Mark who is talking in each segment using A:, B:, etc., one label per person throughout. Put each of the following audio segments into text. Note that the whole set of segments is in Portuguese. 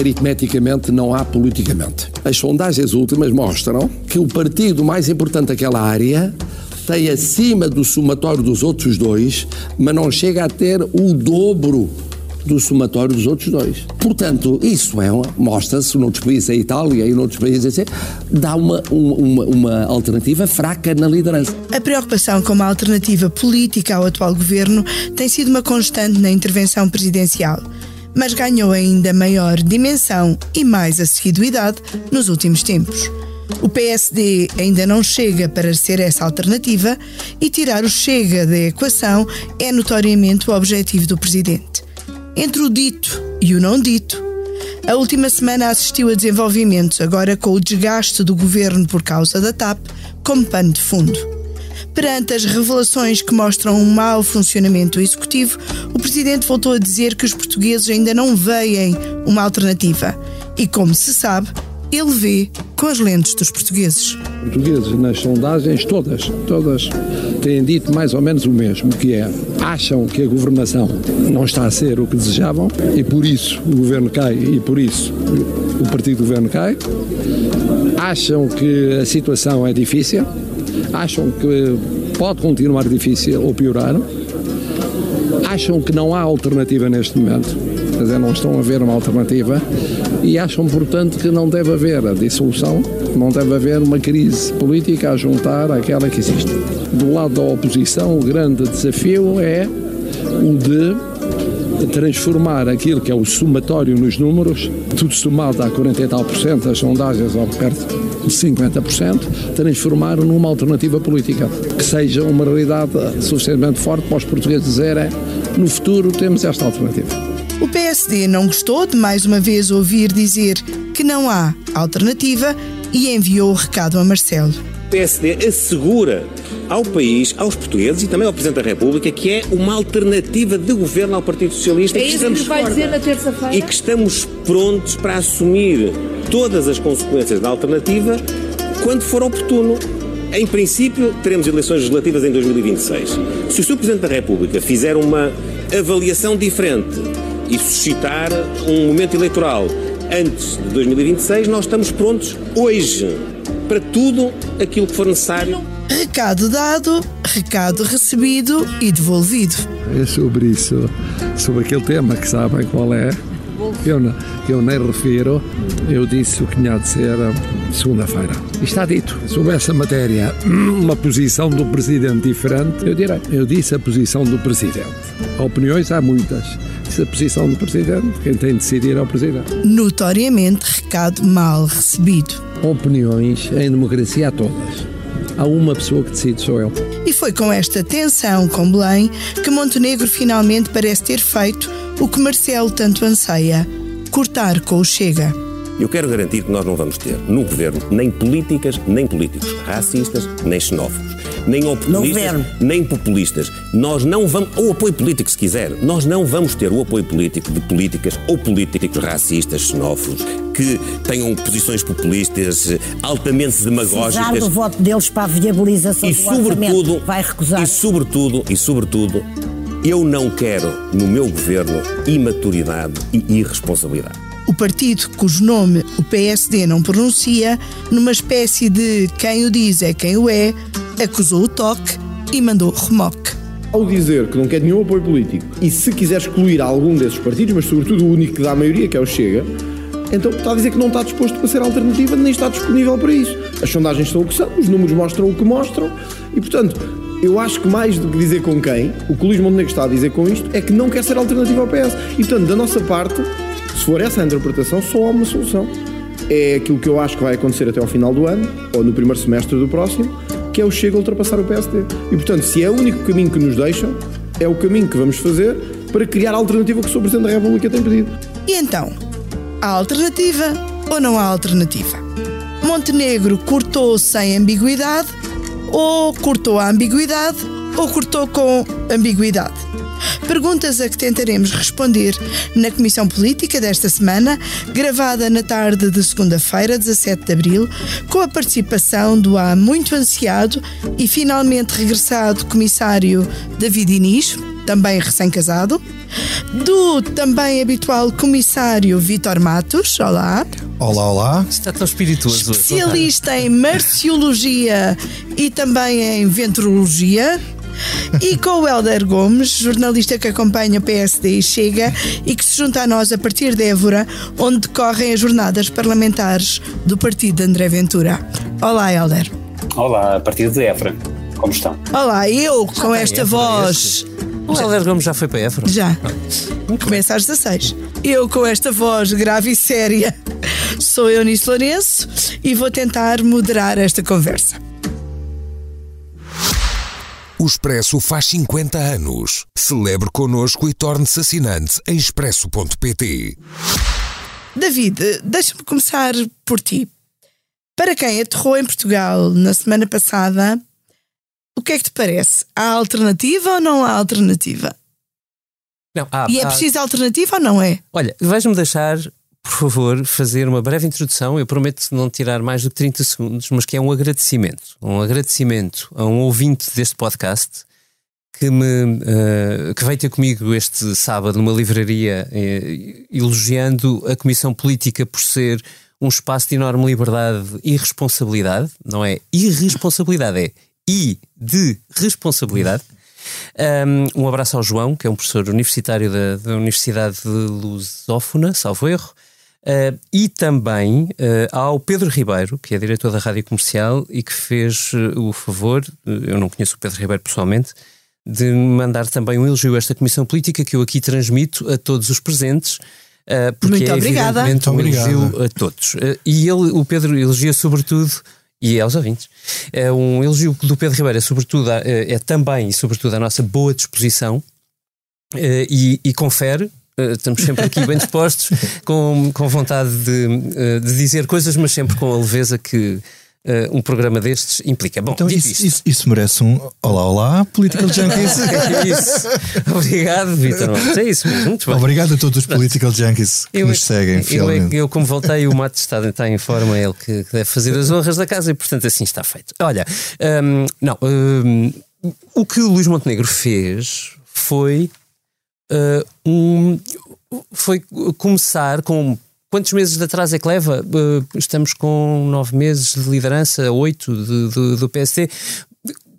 A: aritmeticamente não há politicamente. As sondagens últimas mostram que o partido mais importante daquela área tem acima do somatório dos outros dois, mas não chega a ter o dobro do somatório dos outros dois. Portanto, isso é mostra-se noutros países, a Itália e noutros países, assim, dá uma, uma, uma alternativa fraca na liderança.
B: A preocupação com uma alternativa política ao atual governo tem sido uma constante na intervenção presidencial mas ganhou ainda maior dimensão e mais assiduidade nos últimos tempos. O PSD ainda não chega para ser essa alternativa e tirar o Chega da equação é notoriamente o objetivo do presidente. Entre o dito e o não dito, a última semana assistiu a desenvolvimentos, agora com o desgaste do governo por causa da TAP, como pano de fundo. Perante as revelações que mostram um mau funcionamento executivo, o presidente voltou a dizer que os portugueses ainda não veem uma alternativa. E como se sabe, ele vê com as lentes dos portugueses.
A: Portugueses, nas sondagens, todas, todas têm dito mais ou menos o mesmo, que é, acham que a governação não está a ser o que desejavam e por isso o governo cai e por isso o partido do governo cai. Acham que a situação é difícil, acham que pode continuar difícil ou piorar, acham que não há alternativa neste momento, quer dizer, não estão a ver uma alternativa? E acham, portanto, que não deve haver a dissolução, não deve haver uma crise política a juntar àquela que existe. Do lado da oposição, o grande desafio é o de transformar aquilo que é o somatório nos números, tudo somado dá 40 e tal por cento, as sondagens ao perto de 50%, transformar numa alternativa política, que seja uma realidade suficientemente forte para os portugueses dizerem no futuro temos esta alternativa.
B: O PSD não gostou de mais uma vez ouvir dizer que não há alternativa e enviou o recado a Marcelo.
C: O PSD assegura ao país, aos portugueses e também ao Presidente da República que é uma alternativa de governo ao Partido Socialista.
D: É isso que nos vai dizer na terça-feira?
C: E que estamos prontos para assumir todas as consequências da alternativa quando for oportuno. Em princípio, teremos eleições legislativas em 2026. Se o Sr. Presidente da República fizer uma avaliação diferente e suscitar um momento eleitoral antes de 2026, nós estamos prontos hoje para tudo aquilo que for necessário.
B: Recado dado, recado recebido e devolvido.
A: É sobre isso, sobre aquele tema que sabem qual é. Eu, não, eu nem refiro, eu disse o que tinha de ser segunda-feira. Está dito. Sobre essa matéria, uma posição do Presidente diferente, eu direi. Eu disse a posição do Presidente. Opiniões há muitas a posição do Presidente. Quem tem de decidir é o Presidente.
B: Notoriamente, recado mal recebido.
A: Opiniões em democracia há todas. Há uma pessoa que decide, sou eu.
B: E foi com esta tensão com Belém que Montenegro finalmente parece ter feito o que Marcelo tanto anseia: cortar com o Chega.
C: Eu quero garantir que nós não vamos ter no governo nem políticas, nem políticos racistas, nem xenófobos nem oportunistas, nem populistas. Nós não vamos, ou apoio político se quiser, nós não vamos ter o apoio político de políticas ou políticos racistas, xenófobos, que tenham posições populistas altamente demagógicas. Precisar
D: do voto deles para a viabilização
C: e
D: do sobretudo, vai recusar.
C: E sobretudo, e sobretudo, eu não quero no meu governo imaturidade e irresponsabilidade.
B: Partido cujo nome o PSD não pronuncia, numa espécie de quem o diz é quem o é, acusou o toque e mandou remoque.
E: Ao dizer que não quer nenhum apoio político e se quiser excluir algum desses partidos, mas sobretudo o único que dá a maioria, que é o Chega, então está a dizer que não está disposto para ser alternativa nem está disponível para isso. As sondagens são o que são, os números mostram o que mostram e, portanto, eu acho que mais do que dizer com quem, o que o Luís Montenegro está a dizer com isto é que não quer ser alternativa ao PS. E, portanto, da nossa parte, se for essa a interpretação, só há uma solução. É aquilo que eu acho que vai acontecer até ao final do ano, ou no primeiro semestre do próximo, que é o Chega a ultrapassar o PSD. E, portanto, se é o único caminho que nos deixam, é o caminho que vamos fazer para criar a alternativa que o Sr. Presidente da República tem pedido.
B: E então, há alternativa ou não há alternativa? Montenegro cortou sem ambiguidade, ou cortou a ambiguidade, ou cortou com ambiguidade? Perguntas a que tentaremos responder na Comissão Política desta semana, gravada na tarde de segunda-feira, 17 de abril, com a participação do há muito ansiado e finalmente regressado Comissário David Inês, também recém-casado, do também habitual comissário Vitor Matos. Olá.
F: Olá, olá.
G: Está tão espirituoso.
B: Especialista em marciologia e também em ventrologia. E com o Helder Gomes, jornalista que acompanha o PSD e Chega e que se junta a nós a partir de Évora, onde decorrem as jornadas parlamentares do partido de André Ventura. Olá, Helder.
H: Olá, a partir de Évora. Como estão?
B: Olá, eu com esta voz.
G: O Helder Gomes já foi para Évora?
B: Já. Começa às 16. Eu com esta voz grave e séria. Sou Eunice Lourenço e vou tentar moderar esta conversa.
I: O Expresso faz 50 anos. Celebre connosco e torne-se assinante em expresso.pt.
B: David, deixa-me começar por ti. Para quem aterrou em Portugal na semana passada, o que é que te parece? Há alternativa ou não há alternativa?
G: Não, há,
B: e é
G: há-
B: preciso alternativa ou não é?
G: Olha, vais-me deixar, por favor, fazer uma breve introdução. Eu prometo não tirar mais do que 30 segundos, mas que é um agradecimento. Um agradecimento a um ouvinte deste podcast que, me, eh, que veio ter comigo este sábado numa livraria eh, elogiando a Comissão Política por ser um espaço de enorme liberdade e responsabilidade. Não é irresponsabilidade, é I de responsabilidade. Um, um abraço ao João, que é um professor universitário da, da Universidade de Lusófona, salvo erro. Uh, e também uh, ao Pedro Ribeiro, que é diretor da Rádio Comercial e que fez uh, o favor, eu não conheço o Pedro Ribeiro pessoalmente, de mandar também um elogio a esta Comissão Política que eu aqui transmito a todos os presentes. uh, porque
B: Muito
G: é
B: obrigada.
G: evidentemente um
F: Muito obrigado.
G: elogio a todos. Uh, e ele, o Pedro elogia sobretudo, e aos ouvintes, é um elogio do Pedro Ribeiro, é, sobretudo, a- é, é também e sobretudo a nossa boa disposição e, e confere. Eh, Estamos sempre aqui bem dispostos, com, com vontade de, eh, de dizer coisas, mas sempre com a leveza que eh, um programa destes implica. Bom,
F: Então isso, isso, isso merece um Olá, olá, Political Junkies.
G: é isso. Obrigado, Vitor. É isso mesmo, muito bem.
F: Obrigado a todos os Political Junkies que
G: Eu,
F: nos seguem
G: eu,
F: fielmente.
G: eu, como voltei, o Mato está, está em forma, é ele que, que deve fazer as honras da casa e, portanto, assim está feito. Olha, hum, não, hum, o que o Luís Montenegro fez foi, uh, um, foi começar com. Quantos meses de atraso é que leva? Uh, estamos com nove meses de liderança, oito de, de- do PSD.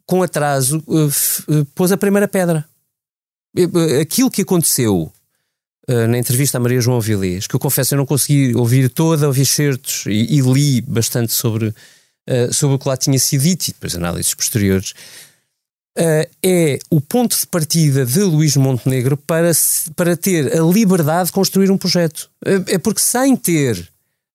G: Com atraso, uh, pôs a primeira pedra. Aquilo que aconteceu na entrevista à Maria João Vilés, que eu confesso eu não consegui ouvir toda, ouvi certos e, e li bastante sobre, sobre o que lá tinha sido dito e depois análises posteriores, uh, é o ponto de partida de Luís Montenegro para, para ter a liberdade de construir um projeto. Uh, é porque sem ter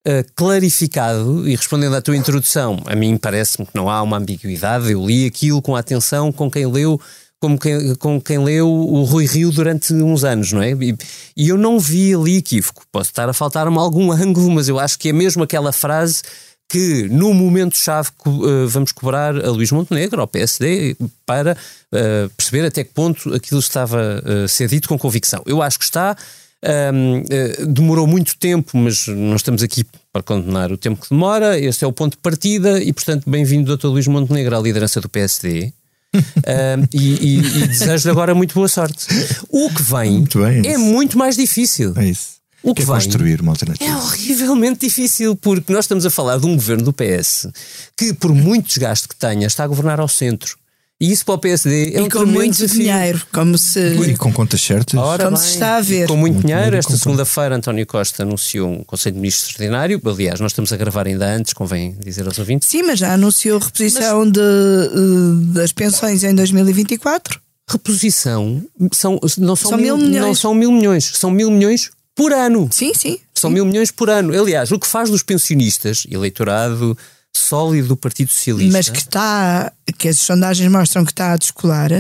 G: uh, clarificado, e respondendo à tua introdução, a mim parece-me que não há uma ambiguidade, eu li aquilo com atenção, com quem leu, como quem, com quem leu o Rui Rio durante uns anos, não é? E, e eu não vi ali equívoco. Posso estar a faltar-me algum ângulo, mas eu acho que é mesmo aquela frase que no momento-chave eh, vamos cobrar a Luís Montenegro, ao PSD, para eh, perceber até que ponto aquilo estava eh, a ser dito com convicção. Eu acho que está. Ahm, eh, demorou muito tempo, mas não estamos aqui para condenar o tempo que demora. Este é o ponto de partida e, portanto, bem-vindo, Dr. Luís Montenegro, à liderança do PSD. Ahm, e, e- e desejo-lhe agora muito boa sorte. O que vem
F: Muito bem, é
G: é
F: isso.
G: muito mais difícil.
F: É isso.
G: O que
F: é
G: vem
F: construir uma alternativa.
G: é horrivelmente difícil, porque nós estamos a falar de um governo do PS que, por muito desgaste que tenha, está a governar ao centro. E isso para o PSD é
B: e
G: um
B: com muito
G: desafio.
B: dinheiro, como se.
F: E com contas certas.
G: Ora
B: Como
G: bem,
B: se está a ver.
G: Com muito,
F: Muito
G: dinheiro,
F: dinheiro,
G: esta segunda-feira António Costa anunciou um Conselho de Ministros extraordinário. Aliás, nós estamos a gravar ainda antes, convém dizer aos ouvintes.
B: Sim, mas já anunciou reposição de, eh, das pensões em 2024.
G: Reposição são, não são,
B: São mil milhões.
G: Não são mil milhões, são mil milhões por ano.
B: Sim, sim.
G: São mil milhões por ano. Aliás, o que faz dos pensionistas, eleitorado sólido do Partido Socialista,
B: Mas que está. que as sondagens mostram que está a descolar.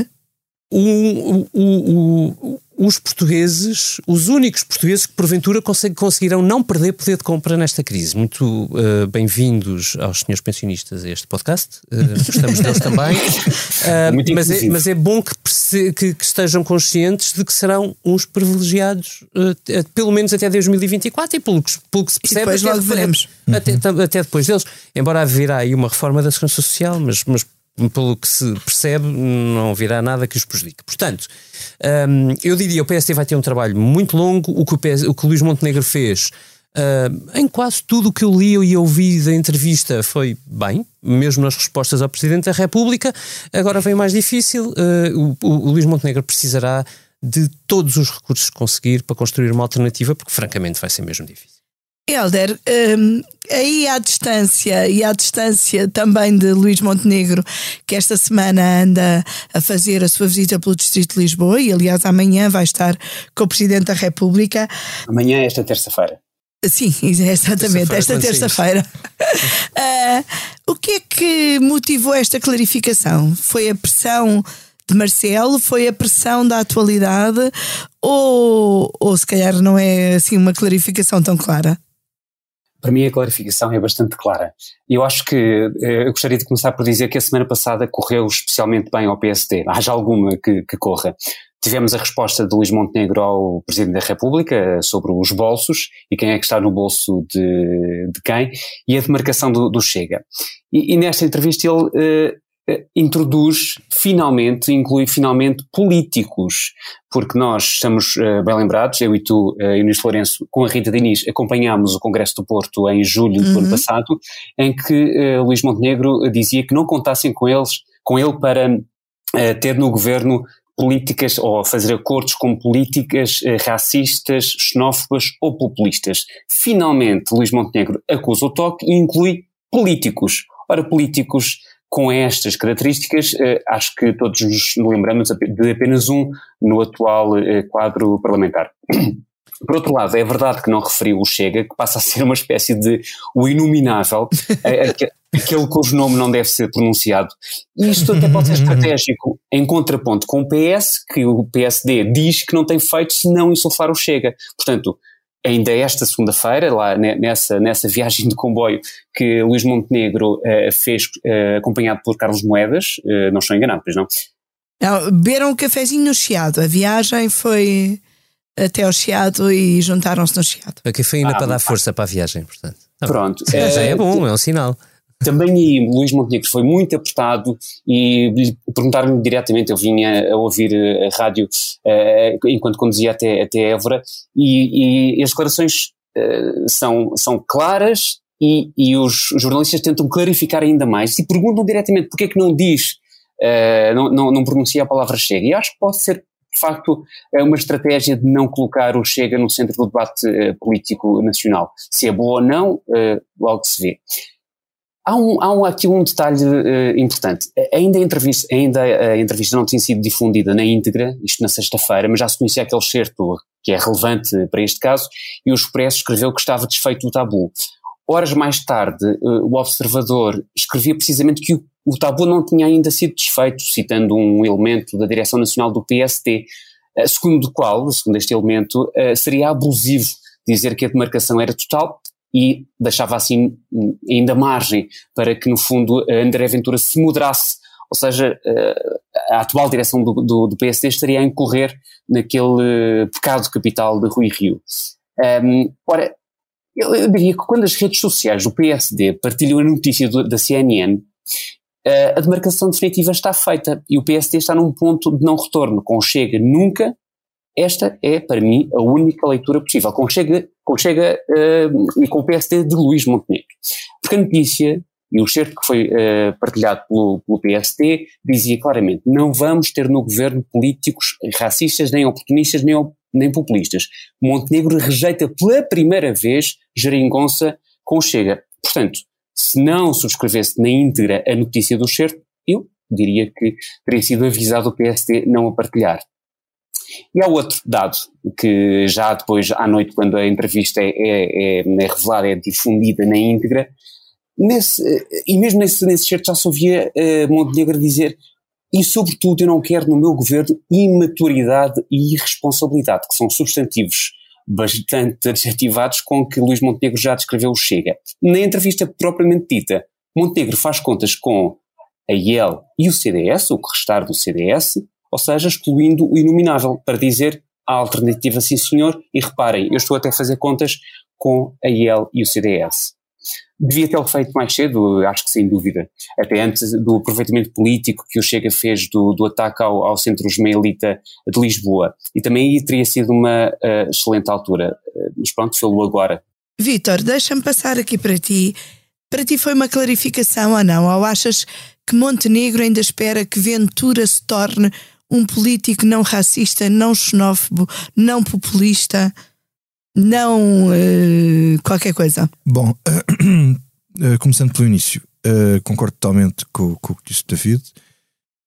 G: o- o- o- os portugueses, os únicos portugueses que porventura conseg- conseguirão não perder poder de compra nesta crise. Muito eh, bem-vindos aos senhores pensionistas a este podcast. Eh, gostamos deles também.
H: Muito
G: mas, é, mas é bom que, que- que estejam conscientes de que serão uns privilegiados, pelo menos até 2024 e pelo que, pelo que se percebe.
B: depois
G: até
B: logo veremos.
G: Até, tam- até depois deles. Embora haverá aí uma reforma da Segurança Social, mas, mas pelo que se percebe, não virá nada que os prejudique. Portanto, um, eu diria o PSD vai ter um trabalho muito longo. O que o, PS, o, que Luís Montenegro fez uh, em quase tudo o que eu li e ouvi da entrevista foi bem, mesmo nas respostas ao Presidente da República. Agora vem mais difícil. O, o, o Luís Montenegro precisará de todos os recursos que conseguir para construir uma alternativa, porque francamente vai ser mesmo difícil.
B: Helder, um, aí à distância e à distância também de Luís Montenegro, que esta semana anda a fazer a sua visita pelo Distrito de Lisboa e, aliás, amanhã vai estar com o Presidente da República.
H: Amanhã é esta terça-feira.
B: Sim, exatamente, terça esta terça-feira. uh, o que é que motivou esta clarificação? Foi a pressão de Marcelo? Foi a pressão da atualidade? Ou, ou se calhar não é assim uma clarificação tão clara?
H: Para mim a clarificação é bastante clara. Eu acho que eh, eu gostaria de começar por dizer que a semana passada correu especialmente bem ao PSD. Haja alguma que, que corra. Tivemos a resposta de Luís Montenegro ao Presidente da República sobre os bolsos e quem é que está no bolso de, de quem e a demarcação do, do Chega. E, e, nesta entrevista ele eh, eh, introduz finalmente, inclui finalmente políticos, porque nós estamos uh, bem lembrados, eu e tu, uh, Eunice Lourenço, com a Rita Diniz, acompanhámos o Congresso do Porto em julho uhum. do ano uhum. passado, em que uh, Luís Montenegro dizia que não contassem com eles, com ele para ter no governo políticas ou fazer acordos com políticas racistas, xenófobas ou populistas. Finalmente, Luís Montenegro acusa o toque e inclui políticos. Ora, políticos com estas características, eh, acho que todos nos lembramos de apenas um no atual eh, quadro parlamentar. Por outro lado, é verdade que não referiu o Chega, que passa a ser uma espécie de o inominável, aquele cujo nome não deve ser pronunciado. E isto até pode ser estratégico em contraponto com o PS, que o PSD diz que não tem feito senão insuflar o Chega. Portanto, ainda esta segunda-feira, lá nessa, nessa viagem de comboio que Luís Montenegro uh, fez, uh, acompanhado por Carlos Moedas, uh, não estou enganado, pois não?
B: Não, beberam um cafezinho no Chiado. A viagem foi até ao Chiado e juntaram-se no Chiado.
G: A cafeína ah, para dar força para a viagem, portanto.
H: Tá Pronto.
G: já é bom, é um sinal.
H: Também aí Luís Montenegro foi muito apertado e perguntaram-me diretamente, eu vinha a ouvir a rádio uh, enquanto conduzia até, até Évora e, e as declarações uh, são, são claras e, e os jornalistas tentam clarificar ainda mais e perguntam diretamente porque é que não diz, uh, não, não, não pronuncia a palavra chega. E acho que pode ser de facto, é uma estratégia de não colocar o Chega no centro do debate uh, político nacional. Se é boa ou não, uh, logo se vê. Há, um, há um, aqui um detalhe uh, importante. Ainda a, entrevista, ainda a entrevista não tinha sido difundida na íntegra, isto na sexta-feira, mas já se conhecia aquele certo que é relevante para este caso, e o Expresso escreveu que estava desfeito o tabu. Horas mais tarde, uh, o Observador escrevia precisamente que o, o, tabu não tinha ainda sido desfeito, citando um elemento da Direção Nacional do PST, uh, eh, segundo o qual, segundo este elemento, seria abusivo dizer que a demarcação era total, e deixava assim ainda margem para que, no fundo, André Ventura se moderasse, ou seja, eh, a atual direção do, do, do PSD estaria a incorrer naquele pecado capital de Rui Rio. Um, ora, eu, eu, diria que quando as redes sociais do PSD partilham a notícia do, da CNN, uh, a demarcação definitiva está feita e o PSD está num ponto de não retorno. Com Chega nunca esta é, para mim, a única leitura possível, com Chega, com Chega uh, e com o PSD de Luís Montenegro. Porque a notícia e o certo que foi uh, partilhado pelo, pelo PSD dizia claramente: não vamos ter no governo políticos racistas, nem oportunistas, nem, nem populistas. Montenegro rejeita pela primeira vez geringonça com Chega. Portanto, se não subscrevesse na íntegra a notícia do certo, eu diria que teria sido avisado o PSD não a partilhar. E há outro dado que já depois à noite, quando a entrevista é, é, é, é revelada, é difundida na íntegra, nesse, e mesmo nesse, nesse certo já se ouvia uh, Montenegro dizer e sobretudo eu não quero no meu governo imaturidade e irresponsabilidade, que são substantivos bastante adjetivados com que Luís Montenegro já descreveu o Chega. Na entrevista propriamente dita, Montenegro faz contas com a IEL e o CDS, o que restar do CDS, ou seja, excluindo o inominável, para dizer a alternativa sim senhor, e reparem, eu estou até a fazer contas com a IEL e o CDS. devia tê-lo feito mais cedo, acho que sem dúvida. Até antes do aproveitamento político que o Chega fez do, do ataque ao, ao centro ismaelita de Lisboa. E também aí teria sido uma uh, excelente altura. Uh, mas pronto, fê-lo agora.
B: Vítor, deixa-me passar aqui para ti. Para ti foi uma clarificação ou não? Ou achas que Montenegro ainda espera que Ventura se torne um político não racista, não xenófobo, não populista? não uh, qualquer coisa.
F: Bom, uh, começando pelo início, uh, concordo totalmente com, com o que disse o David.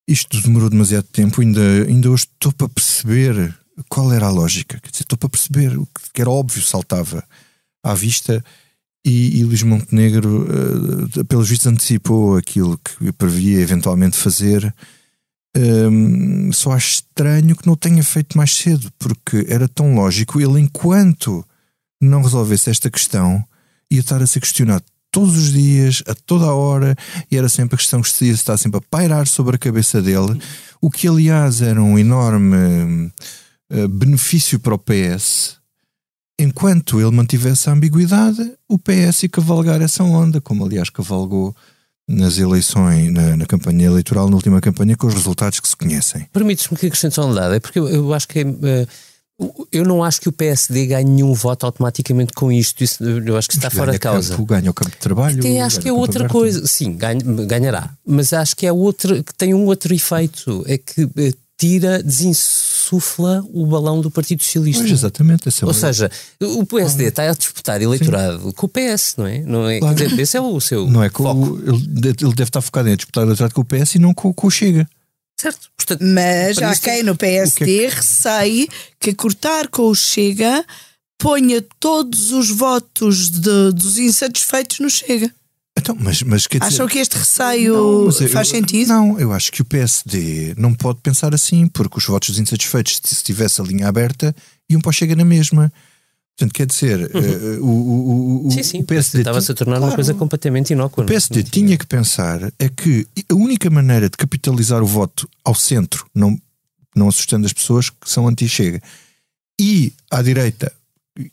F: Isto demorou demasiado tempo, ainda, ainda hoje estou para perceber qual era a lógica. Quer dizer, estou para perceber o que era óbvio, saltava à vista. E, e Luís Montenegro, pelos vistos, antecipou aquilo que previa eventualmente fazer. Um, só acho estranho que não tenha feito mais cedo, porque era tão lógico. Ele, enquanto não resolvesse esta questão, ia estar a ser questionado todos os dias, a toda a hora, e era sempre a questão que se ia estar sempre a pairar sobre a cabeça dele, o que aliás era um enorme uh, benefício para o PS. Enquanto ele mantivesse a ambiguidade, o PS ia cavalgar essa onda, como aliás cavalgou nas eleições, na, na, campanha eleitoral, na última campanha, com os resultados que se conhecem.
G: Permites-me que acrescente só um dado, é porque eu, eu acho que uh, eu não acho que o PSD ganhe nenhum voto automaticamente com isto. Isso, eu acho que está fora de causa.
F: Campo, ganha o campo de trabalho.
G: Até acho que é outra coisa. Sim, ganha, ganhará. Mas acho que é outra, que tem um outro efeito. É que uh, tira, desinsufla o balão do Partido Socialista.
F: Pois, exatamente.
G: Ou seja, o PSD está a disputar eleitorado Sim. com o PS, não é? Não é claro. Quer dizer, esse é o seu
F: não é
G: foco.
F: O, ele, ele, deve estar focado em disputar eleitorado com o PS e não com, com o Chega.
G: Certo.
B: Portanto, Mas há quem no PSD que é que... receie que cortar com o Chega ponha todos os votos de, dos insatisfeitos no Chega.
F: Então, mas, mas quer
B: dizer, Acham que este receio não, faz
F: eu,
B: sentido?
F: Não, eu acho que o PSD não pode pensar assim, porque os votos dos insatisfeitos, se tivesse a linha aberta, iam para o Chega na mesma. Portanto, quer dizer, uhum. uh, o, o,
G: sim, sim, o PSD estava-se a tornar claro, uma coisa completamente inócua.
F: O PSD tinha que pensar é que a única maneira de capitalizar o voto ao centro, não, não assustando as pessoas que são anti-Chega, e à direita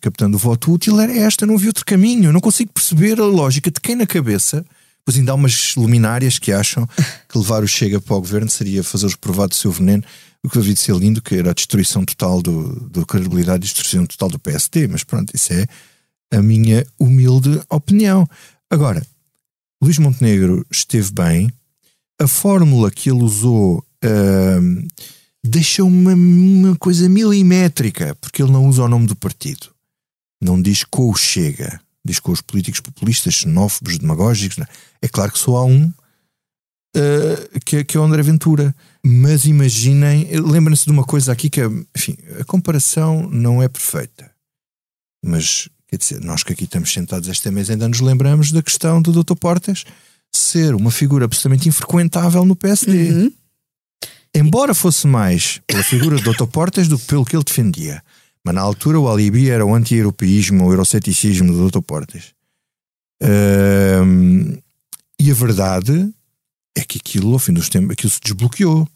F: captando o voto útil era esta, não havia outro caminho. Eu não consigo perceber a lógica de quem na cabeça, pois ainda há umas luminárias que acham que levar o Chega para o governo seria fazer-os provar do seu veneno, o que havia de ser lindo, que era a destruição total do, do credibilidade e destruição total do PSD. Mas pronto, isso é a minha humilde opinião. Agora, Luís Montenegro esteve bem, a fórmula que ele usou. Uh, deixa uma, uma coisa milimétrica, porque ele não usa o nome do partido não diz com o Chega, diz com os políticos populistas, xenófobos, demagógicos. Não. É claro que só há um uh, que, é, que é o André Ventura. Mas imaginem, lembrem-se de uma coisa aqui que é, enfim, a comparação não é perfeita. Mas, quer dizer, nós que aqui estamos sentados esta mesa ainda nos lembramos da questão do Dr. Portas ser uma figura absolutamente infrequentável no PSD. Uhum. Embora fosse mais pela figura do Dr. Portas do que pelo que ele defendia. Mas na altura o alibi era o anti-europeísmo, o euroceticismo do Dr. Portas. Um, e a verdade é que aquilo, ao fim dos tempos, aquilo se desbloqueou,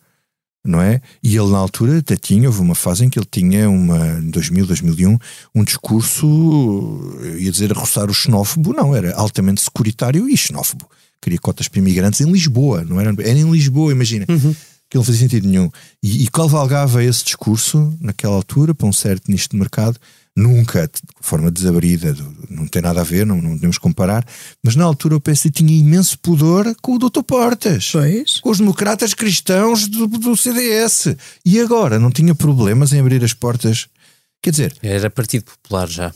F: não é? E ele, na altura, até tinha, houve uma fase em que ele tinha, uma, em 2000, 2001, um discurso, ia dizer, a roçar o xenófobo, não, era altamente securitário e xenófobo. Queria cotas para imigrantes em Lisboa, não era? Era em Lisboa, imagina. Uhum que não fazia sentido nenhum. E, e cavalgava esse discurso, naquela altura, para um certo nicho de mercado, nunca de forma desabrida, não tem nada a ver, não, não podemos comparar, mas na altura o PSD tinha imenso pudor com o Dr. Portas,
B: pois.
F: com os democratas cristãos do, do CDS, e agora não tinha problemas em abrir as portas. Quer dizer,
G: era Partido Popular já.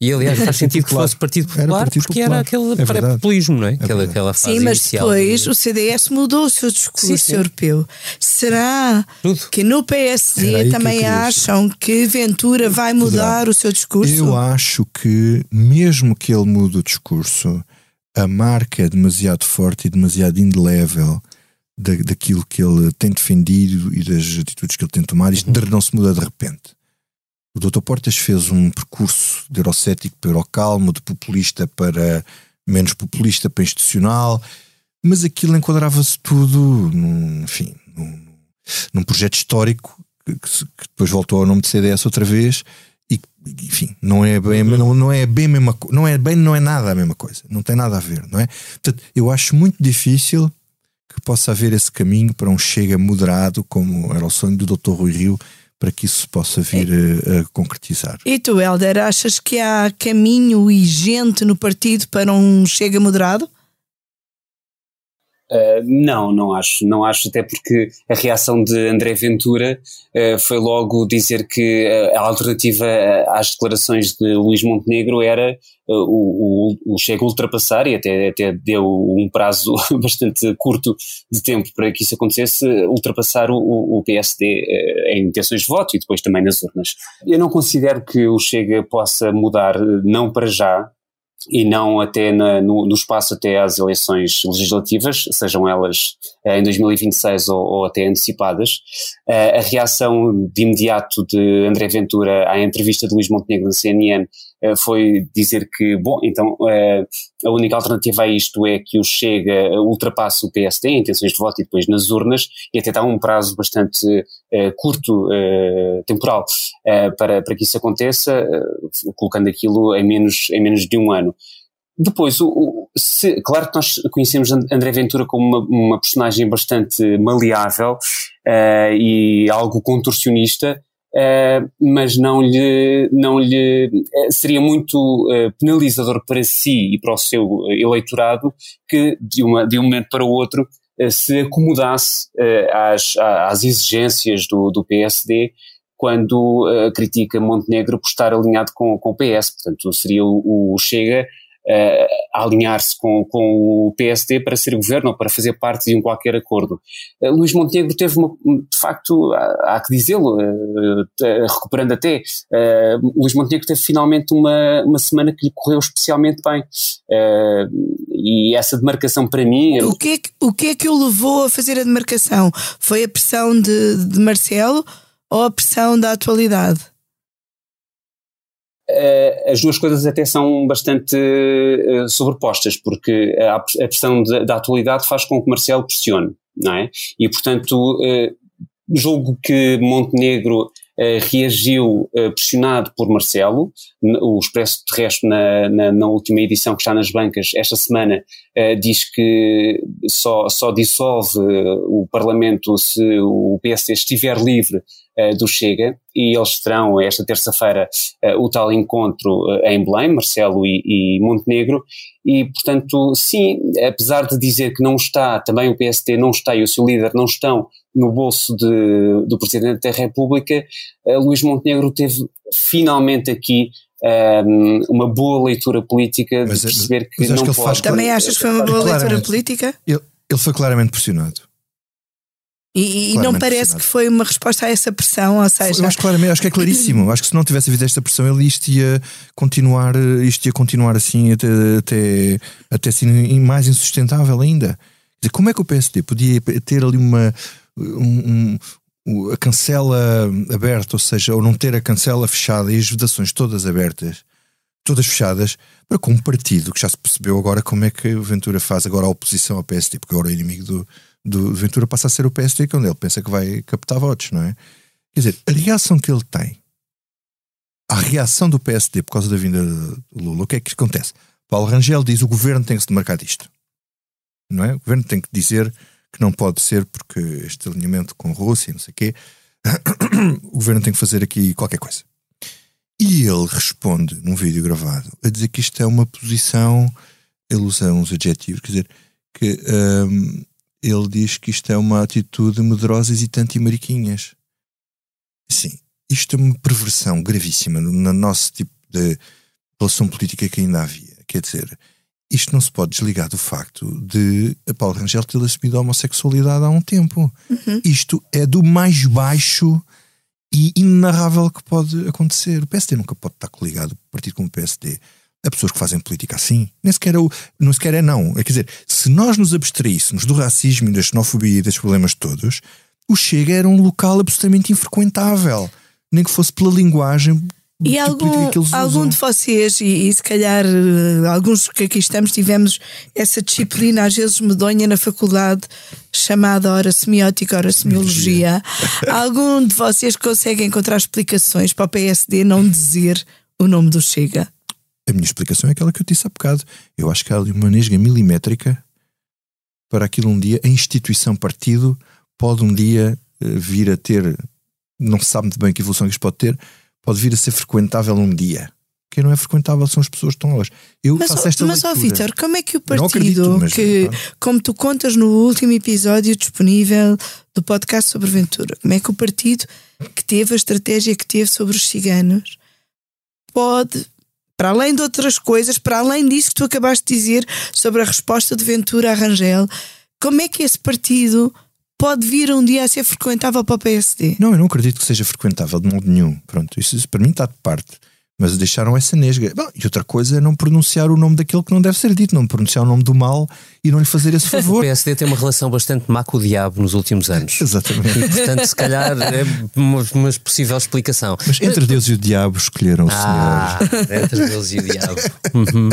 G: E aliás faz sentido que fosse Partido Popular partido porque popular. era aquele é pré-populismo, não é? é aquela, aquela fase
B: Sim, mas
G: inicial
B: depois de... o CDS mudou o seu discurso sim, sim. europeu. Será Tudo. que no PSD também que acham que Ventura vai mudar o seu discurso?
F: Eu acho que, mesmo que ele mude o discurso, a marca é demasiado forte e demasiado indelével da, daquilo que ele tem defendido e das atitudes que ele tem tomado. Isto uhum. não se muda de repente. O Dr. Portas fez um percurso de eurocético para eurocalmo, de populista para menos populista para institucional, mas aquilo enquadrava-se tudo, num, enfim, num, num projeto histórico que, que, depois voltou ao nome de CDS outra vez e, enfim, não é bem, não, não é bem mesma não é bem, não é nada a mesma coisa, não tem nada a ver, não é? Portanto, eu acho muito difícil que possa haver esse caminho para um chega moderado, como era o sonho do Dr. Rui Rio, para que isso se possa vir a, a concretizar.
B: E tu, Helder, achas que há caminho e gente no partido para um chega moderado?
H: Uh, não, não acho. Não acho, até porque a reação de André Ventura uh, foi logo dizer que uh, a alternativa às declarações de Luís Montenegro era o, o, o Chega ultrapassar, e até, até deu um prazo bastante curto de tempo para que isso acontecesse, ultrapassar o, o PSD em intenções de voto e depois também nas urnas. Eu não considero que o Chega possa mudar, não para já, e não até na, no, no, espaço até às eleições legislativas, sejam elas eh, em 2026 ou, ou até antecipadas. Eh, a reação de imediato de André Ventura à entrevista de Luís Montenegro na CNN foi dizer que, bom, então eh, a única alternativa a isto é que o Chega ultrapasse o PSD em intenções de voto e depois nas urnas, e até dá um prazo bastante eh, curto, eh, temporal, para, para que isso aconteça, colocando aquilo em menos, em menos de um ano. Depois, o, o, se, claro que nós conhecemos André Ventura como uma, uma personagem bastante maleável uh, e algo contorcionista, mas não lhe, não lhe uh, seria muito penalizador para si e para o seu eleitorado que de, uma, de um momento para o outro se acomodasse às, às exigências do, do PSD quando critica Montenegro por estar alinhado com, com o PS. Portanto, seria o, o Chega uh, alinhar-se com, com o PSD para ser governo ou para fazer parte de um qualquer acordo. Uh, Luís Montenegro teve, uma, de facto, há, há que dizê-lo, uh, recuperando até, Luís Montenegro teve finalmente uma, uma semana que lhe correu especialmente bem. e essa demarcação para mim.
B: O que, é que, o que é que o levou a fazer a demarcação? Foi a pressão de, de Marcelo ou a pressão da atualidade?
H: Uh, as duas coisas até são bastante uh, sobrepostas, porque a, pressão da atualidade faz com que Marcelo pressione, não é? E, portanto, uh, julgo que Montenegro reagiu pressionado por Marcelo. O Expresso Terrestre, na, na, na, última edição que está nas bancas, esta semana, diz que só, só dissolve o Parlamento se o PSD estiver livre do Chega e eles terão esta terça-feira o tal encontro em Belém, Marcelo e, e, Montenegro, e portanto, sim, apesar de dizer que não está, também o PST não está e o seu líder não estão no bolso de, do Presidente da República, uh, Luís Montenegro teve finalmente aqui um, uma boa leitura política
F: mas,
H: de perceber que não
F: que ele
H: pode...
F: faz
B: Também achas que foi uma boa leitura
F: Claramente.
B: política?
F: Ele, ele foi claramente pressionado.
B: E, e não parece que foi uma resposta a essa pressão, ou seja,
F: Eu acho claramente, acho que é claríssimo. Acho que se não tivesse havido esta pressão, ele isto ia continuar, isto ia continuar assim até, até, até assim, mais insustentável ainda. Como é que o PSD podia ter ali uma um- um- a cancela aberta, ou seja, ou não ter a cancela fechada e as votações todas abertas, todas fechadas, para com um partido que já se percebeu agora como é que o Ventura faz agora a oposição ao PSD, porque agora o inimigo do, do Ventura passa a ser o PSD, quando ele pensa que vai captar votos, não é? Quer dizer, a reação que ele tem, a reação do PSD por causa da vinda de Lula, o que é que acontece? Paulo Rangel diz o governo tem que se demarcar disto. Não é? O governo tem que dizer que não pode ser porque este alinhamento com a Rússia, não sei o quê, o governo tem que fazer aqui qualquer coisa. E ele responde num vídeo gravado a dizer que isto é uma posição, ele usa uns adjetivos, quer dizer, que hum, ele diz que isto é uma atitude medrosa hesitante e mariquinhas. Sim, isto é uma perversão gravíssima no no nosso tipo de relação política que ainda havia. Quer dizer, isto não se pode desligar do facto de Paulo Rangel ter assumido a homossexualidade há um tempo. Isto é do mais baixo e inenarrável que pode acontecer. O PSD nunca pode estar coligado, partido como o PSD, a pessoas que fazem política assim. Nem sequer é, o, não sequer é não. É, quer dizer, se nós nos abstraíssemos do racismo e da xenofobia e desses problemas todos, o Chega era um local absolutamente infrequentável. Nem que fosse pela linguagem
B: E
F: tipo
B: algum, algum de vocês, e, e se calhar eh, alguns que aqui estamos, tivemos essa disciplina às vezes medonha na faculdade, chamada ora semiótica, ora semiologia. algum de vocês consegue encontrar explicações para o PSD não dizer o nome do Chega?
F: A minha explicação é aquela que eu disse há bocado. Eu acho que há ali uma nesga milimétrica para aquilo um dia, a instituição partido pode um dia eh, vir a ter, não se sabe muito bem que evolução que isto pode ter, pode vir a ser frequentável um dia. Quem não é frequentável são as pessoas que estão lá. Eu
B: Mas,
F: faço esta
B: mas ó
F: leitura.
B: Vitor, como é que o
F: não
B: partido,
F: acredito, mas,
B: que,
F: pronto.
B: como tu contas no último episódio disponível do podcast sobre Ventura, como é que o partido que teve a estratégia que teve sobre os ciganos pode, para além de outras coisas, para além disso que tu acabaste de dizer sobre a resposta de Ventura a Rangel, como é que esse partido pode vir um dia a ser frequentável para o PSD?
F: Não, eu não acredito que seja frequentável de modo nenhum. Pronto, isso, isso para mim está de parte. Mas deixaram essa nesga. Bom, e outra coisa é não pronunciar o nome daquele que não deve ser dito, não pronunciar o nome do mal e não lhe fazer esse
G: O
F: favor.
G: PSD tem uma relação bastante má com o diabo nos últimos anos.
F: Exatamente.
G: E, portanto, se calhar é uma, uma possível explicação.
F: Mas entre Deus e o diabo escolheram o
G: Ah,
F: Senhor.
G: entre Deus e o diabo. Uhum.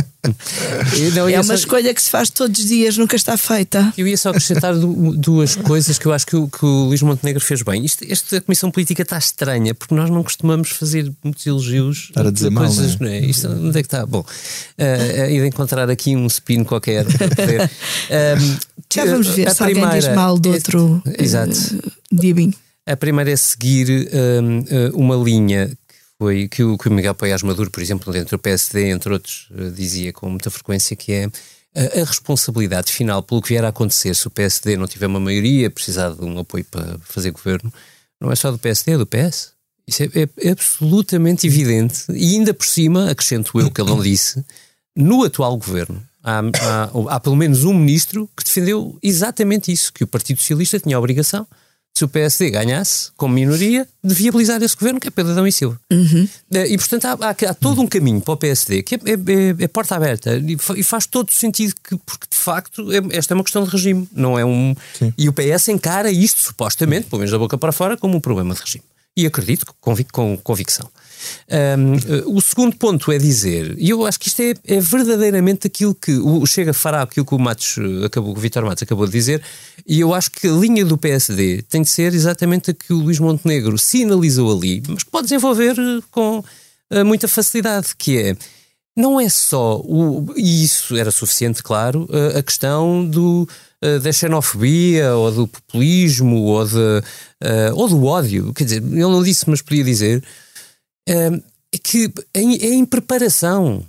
G: E não,
B: É uma
G: só-
B: escolha que se faz todos os dias, nunca está feita.
G: Eu ia só acrescentar du- duas coisas que eu acho que o, que o Luís Montenegro fez bem. Isto, esta Comissão Política está estranha, porque nós não costumamos fazer muitos elogios
F: Estar a dizer mal,
G: coisas,
F: não
G: não é? Isto, onde é que está? Bom, uh, e de encontrar aqui um spin qualquer para poder. Um,
B: Já vamos ver
G: a
B: se alguém diz
G: primeira
B: mal
G: é-
B: outro
G: Exato.
B: eh, diabinho.
G: A primeira é seguir hum, uh, uma linha que foi que o, que o Miguel Paiás Maduro, por exemplo, dentro do PSD, entre outros, uh, dizia com muita frequência que é a, a responsabilidade final pelo que vier a acontecer se o PSD não tiver uma maioria, precisar de um apoio para fazer governo, não é só do PSD, é do PS. Isso é, é absolutamente evidente e ainda por cima, acrescento eu que ele não disse, no atual governo há, há, há pelo menos um ministro que defendeu exatamente isso, que o Partido Socialista tinha a obrigação se o PSD ganhasse, como minoria, de viabilizar esse governo, que é Pedro Adão e Silva. Eh, E, portanto, há, há- todo um caminho para o PSD que é, é- é- é porta aberta e fa- faz todo sentido, que, porque de facto é- esta é uma questão de regime, não é um. E o PS encara isto, supostamente, pelo menos da boca para fora, como um problema de regime. E acredito convic- com convicção. Eh, o segundo ponto é dizer, e eu acho que isto é, é verdadeiramente aquilo que o Chega fará, aquilo que o Matos eh, acabou, o Vitor Matos acabou de dizer, e eu acho que a linha do PSD tem de ser exatamente a que o Luís Montenegro sinalizou ali, mas que pode desenvolver eh, com eh, muita facilidade, que é não é só, o, e isso era suficiente, claro, a questão do, eh, da xenofobia ou do populismo ou, de, eh, ou do ódio. Quer dizer, ele não disse, mas podia dizer é que em, é em preparação.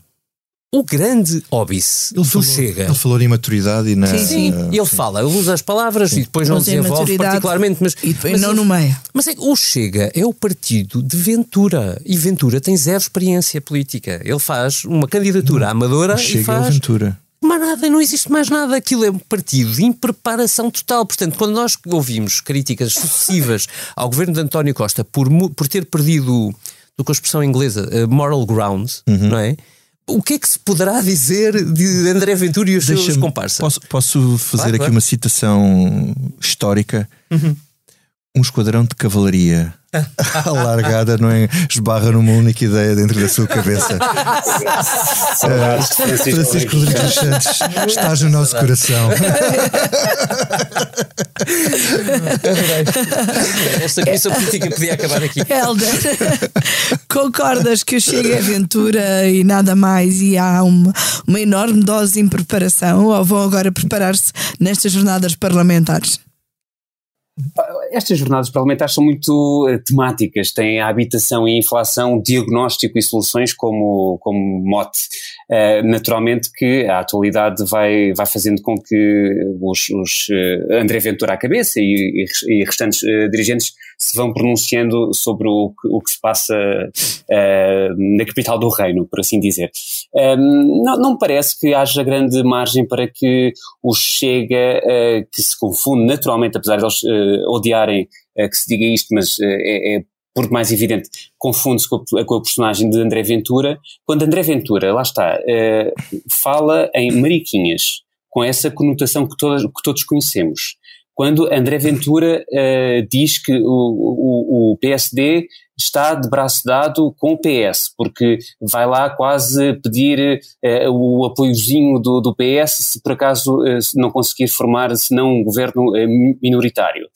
G: O grande óbice do
F: falou,
G: Chega.
F: Ele falou em maturidade e na.
B: Sim, sim.
F: na-
G: Ele fala, ele usa as palavras e depois não desenvolve particularmente, mas,
B: E depois
G: mas
B: não
G: ele-
B: no meio.
G: mas é que o Chega é o partido de Ventura e Ventura tem zero experiência política. Ele faz uma candidatura amadora
F: o
G: e
F: Chega é o
G: faz
F: Ventura.
G: Mais nada, não existe mais nada. Aquilo é um partido de impreparação total. Portanto, quando nós ouvimos críticas sucessivas ao governo de António Costa por, por ter perdido, do com a expressão inglesa, eh, moral ground,
F: Uhum.
G: não é? O que é que se poderá dizer de André Ventura e os seus comparsas?
F: Posso, posso fazer
G: Claro,
F: aqui
G: claro.
F: uma citação histórica? Um esquadrão de cavalaria alargada não é? esbarra numa única ideia dentro da sua cabeça.
H: Saudades de Francisco Rodrigues.
F: Dos Santos estás no nosso coração.
G: Esta comissão política podia acabar aqui.
B: Helder, concordas que o Chega é aventura e nada mais e há uma, uma enorme dose de impreparação ou vão agora preparar-se nestas jornadas parlamentares?
H: Estas jornadas parlamentares são muito eh, temáticas, têm a habitação e a inflação, diagnóstico e soluções como, como mote. Eh, naturalmente que a atualidade vai, vai fazendo com que os, os eh, André Ventura à cabeça e, e, restantes eh, dirigentes se vão pronunciando sobre o, que- o que se passa eh, na capital do reino, por assim dizer. Eh, não, não me parece que haja grande margem para que o Chega, eh, que se confunde naturalmente, apesar de eles eh, odiarem que se diga isto, mas é, é por mais evidente, confunde-se com, com a personagem de André Ventura, quando André Ventura, lá está, fala em mariquinhas, com essa conotação que, todas, que todos conhecemos. Quando André Ventura uh, diz que o, o, o, PSD está de braço dado com o PS, porque vai lá quase pedir uh, o apoiozinho do, do, PS se por acaso uh, não conseguir formar, senão um governo minoritário.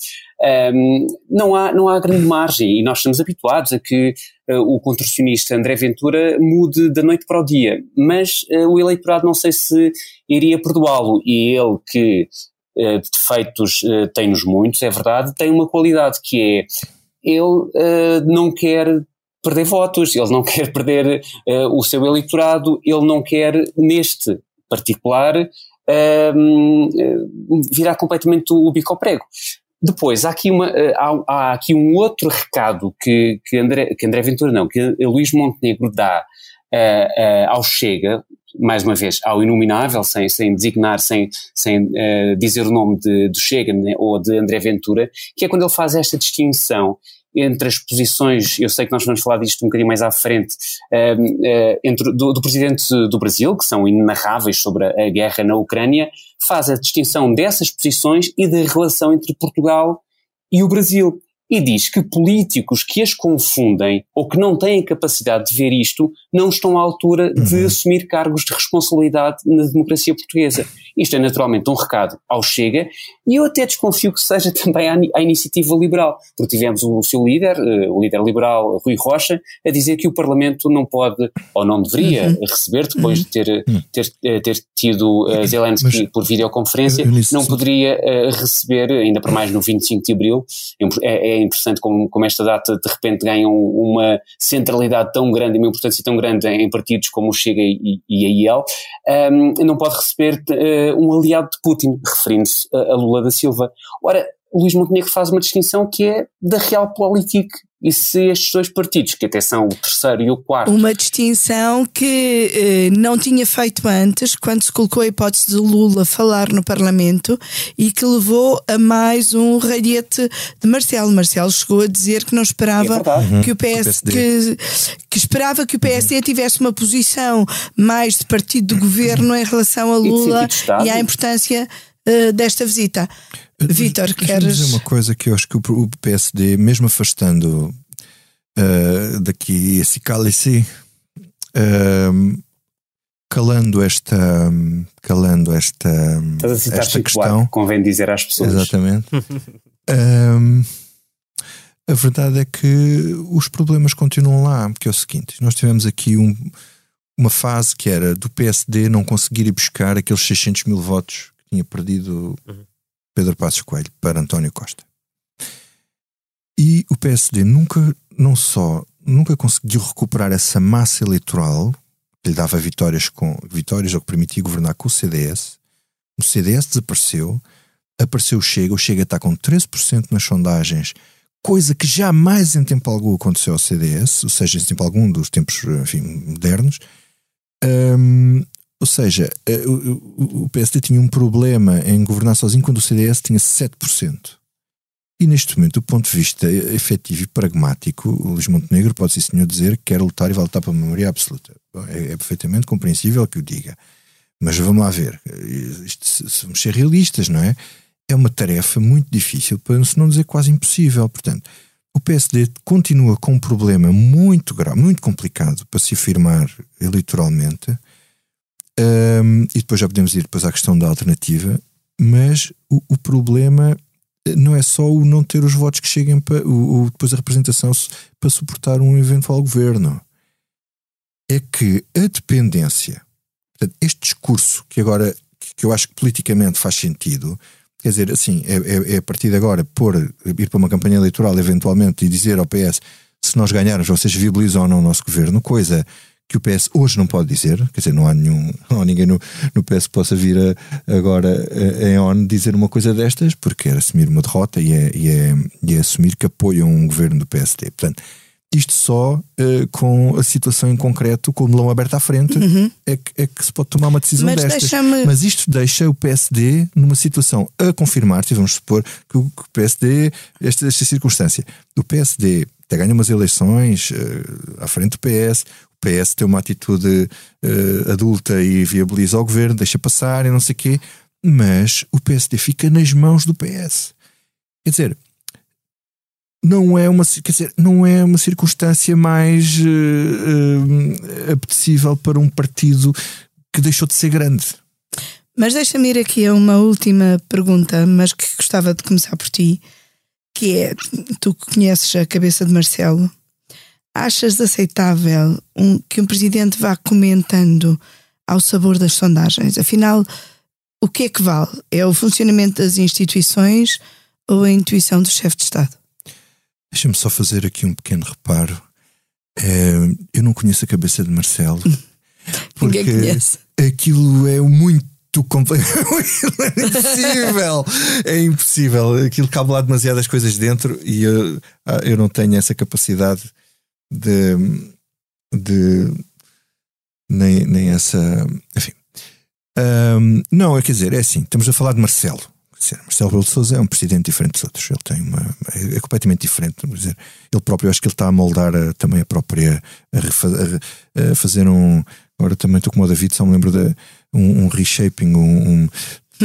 H: Um, não, há, não há grande margem e nós estamos habituados a que o contorcionista André Ventura mude da noite para o dia, mas o eleitorado não sei se iria perdoá-lo e ele que defeitos eh, tem-nos muitos, é verdade, tem uma qualidade que é ele eh, não quer perder votos, ele não quer perder o seu eleitorado, ele não quer, neste particular, virar completamente o bico ao prego. Depois, há aqui, uma, há, há, aqui um outro recado que, que, André, que André Ventura não, que Luís Montenegro dá ao Chega, mais uma vez, ao inominável, sem, sem designar, sem, sem uh, dizer o nome de, Chega né, ou de André Ventura, que é quando ele faz esta distinção entre as posições, eu sei que nós vamos falar disto um bocadinho mais à frente, uh, uh, entre do, do, presidente do Brasil, que são inenarráveis sobre a, a, guerra na Ucrânia, faz a distinção dessas posições e da relação entre Portugal e o Brasil e diz que políticos que as confundem ou que não têm capacidade de ver isto não estão à altura de uhum. assumir cargos de responsabilidade na democracia portuguesa. Isto é naturalmente um recado ao Chega e eu até desconfio que seja também à, iniciativa liberal, porque tivemos o seu líder, eh, o líder liberal Rui Rocha, a dizer que o Parlamento não pode ou não deveria uhum. receber, depois uhum. de ter, uhum. ter, eh, ter tido uh, Zelensky Mas, por videoconferência, não poderia uh, receber, ainda por mais no 25 de Abril, é, é interessante como, como esta data de repente ganha uma centralidade tão grande e uma importância tão grande em partidos como o Chega e, e a IEL, um, não pode receber uh, um aliado de Putin, referindo-se a, Lula da Silva. Ora, Luís Montenegro faz uma distinção que é da realpolitik e se estes dois partidos, que até são o terceiro e o quarto.
B: Uma distinção que eh, não tinha feito antes, quando se colocou a hipótese de Lula falar no Parlamento e que levou a mais um ralhete de Marcelo. Marcelo chegou a dizer que não esperava é que o PS que, que, esperava que o PSD uhum. tivesse uma posição mais de partido de governo em relação a Lula e, e à importância uh, desta visita. Vítor, queres.
F: dizer uma coisa que eu acho que o PSD, mesmo afastando uh, daqui esse cálice, uh, calando esta. calando esta.
H: Estás a citar esta questão. convém dizer às pessoas.
F: Exatamente. um, a verdade é que os problemas continuam lá, porque é o seguinte: nós tivemos aqui um, uma fase que era do PSD não conseguir ir buscar aqueles 600 mil votos tinha perdido uhum. Pedro Passos Coelho para António Costa. E o PSD nunca, não só, nunca conseguiu recuperar essa massa eleitoral que lhe dava vitórias, com, vitórias ou que permitia governar com o CDS. O CDS desapareceu, apareceu o Chega, o Chega está com 13% nas sondagens, coisa que jamais em tempo algum aconteceu ao CDS, ou seja, em tempo algum dos tempos enfim, modernos. Um, ou seja, eh, o PSD tinha um problema em governar sozinho quando o CDS tinha 7%. E neste momento, do ponto de vista efetivo e pragmático, o Luís Montenegro pode, sim senhor, dizer que quer lutar e vai lutar para a maioria absoluta. É, é, perfeitamente compreensível que o diga. Mas vamos lá ver. Isto, se vamos ser realistas, não é? É uma tarefa muito difícil, para se não dizer quase impossível. Portanto, o PSD continua com um problema muito grave, muito complicado para se afirmar eleitoralmente um, e depois já podemos ir depois à questão da alternativa, mas o, o, problema não é só o não ter os votos que cheguem para o, o, depois a representação para suportar um eventual governo. É que a dependência, este discurso que agora que eu acho que politicamente faz sentido, quer dizer, assim, é, é, é a partir de agora pôr, ir para uma campanha eleitoral eventualmente e dizer ao PS se nós ganharmos, vocês viabilizam ou não o nosso governo, coisa que o PS hoje não pode dizer, quer dizer, não há nenhum, não há ninguém no, no PS que possa vir a, agora a, em ONU dizer uma coisa destas, porque é assumir uma derrota e é, e é, e é assumir que apoiam um governo do PSD. Portanto, isto só uh, com a situação em concreto, com o melão aberto à frente, uhum. é, que, é que se pode tomar uma decisão Mas destas. Mas isto deixa o PSD numa situação a confirmar-se, vamos supor que o, que o PSD, esta, esta circunstância, o PSD até ganha umas eleições uh, à frente do PS, PS tem uma atitude uh, adulta e viabiliza o governo, deixa passar e não sei o quê, mas o PSD fica nas mãos do PS. Quer dizer, não é uma, quer dizer, não é uma circunstância mais uh, uh, apetecível para um partido que deixou de ser grande.
B: Mas deixa-me ir aqui a uma última pergunta, mas que gostava de começar por ti, que é, tu conheces a cabeça de Marcelo, achas aceitável um, que um presidente vá comentando ao sabor das sondagens? Afinal, o que é que vale? É o funcionamento das instituições ou a intuição do chefe de Estado?
F: Deixa-me só fazer aqui um pequeno reparo. É, eu não conheço a cabeça de Marcelo.
B: Porque
F: aquilo é muito é impossível. É impossível. Aquilo cabe lá demasiadas coisas dentro e eu, ah, eu não tenho essa capacidade de. de nem, nem essa. Enfim. Um, não, é quer dizer, é assim, estamos a falar de Marcelo. Marcelo Rebelo de Sousa é um presidente diferente dos outros. Ele tem uma. É, é completamente diferente. Quer dizer, ele próprio, acho que ele está a moldar a, também a própria. A, a, a, fazer um. Agora também estou como o David, só me lembro de um, um reshaping, um, um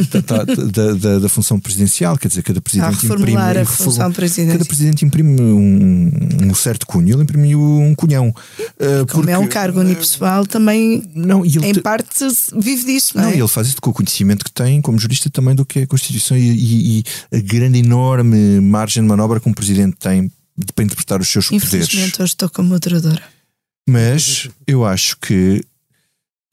F: da, da, da, da, função presidencial, quer dizer, cada presidente imprime.
B: A função
F: cada presidente imprime um, um, certo cunho, ele imprimiu um cunhão.
B: Uh, Como porque, é um cargo unipessoal, também não, em te, parte vive disso, não, não é?
F: ele faz isso com o conhecimento que tem, como jurista, também do que é a Constituição e, e, e a grande, enorme margem de manobra que um presidente tem para interpretar os seus
B: Infelizmente,
F: poderes.
B: hoje estou como moderadora.
F: Mas eu acho que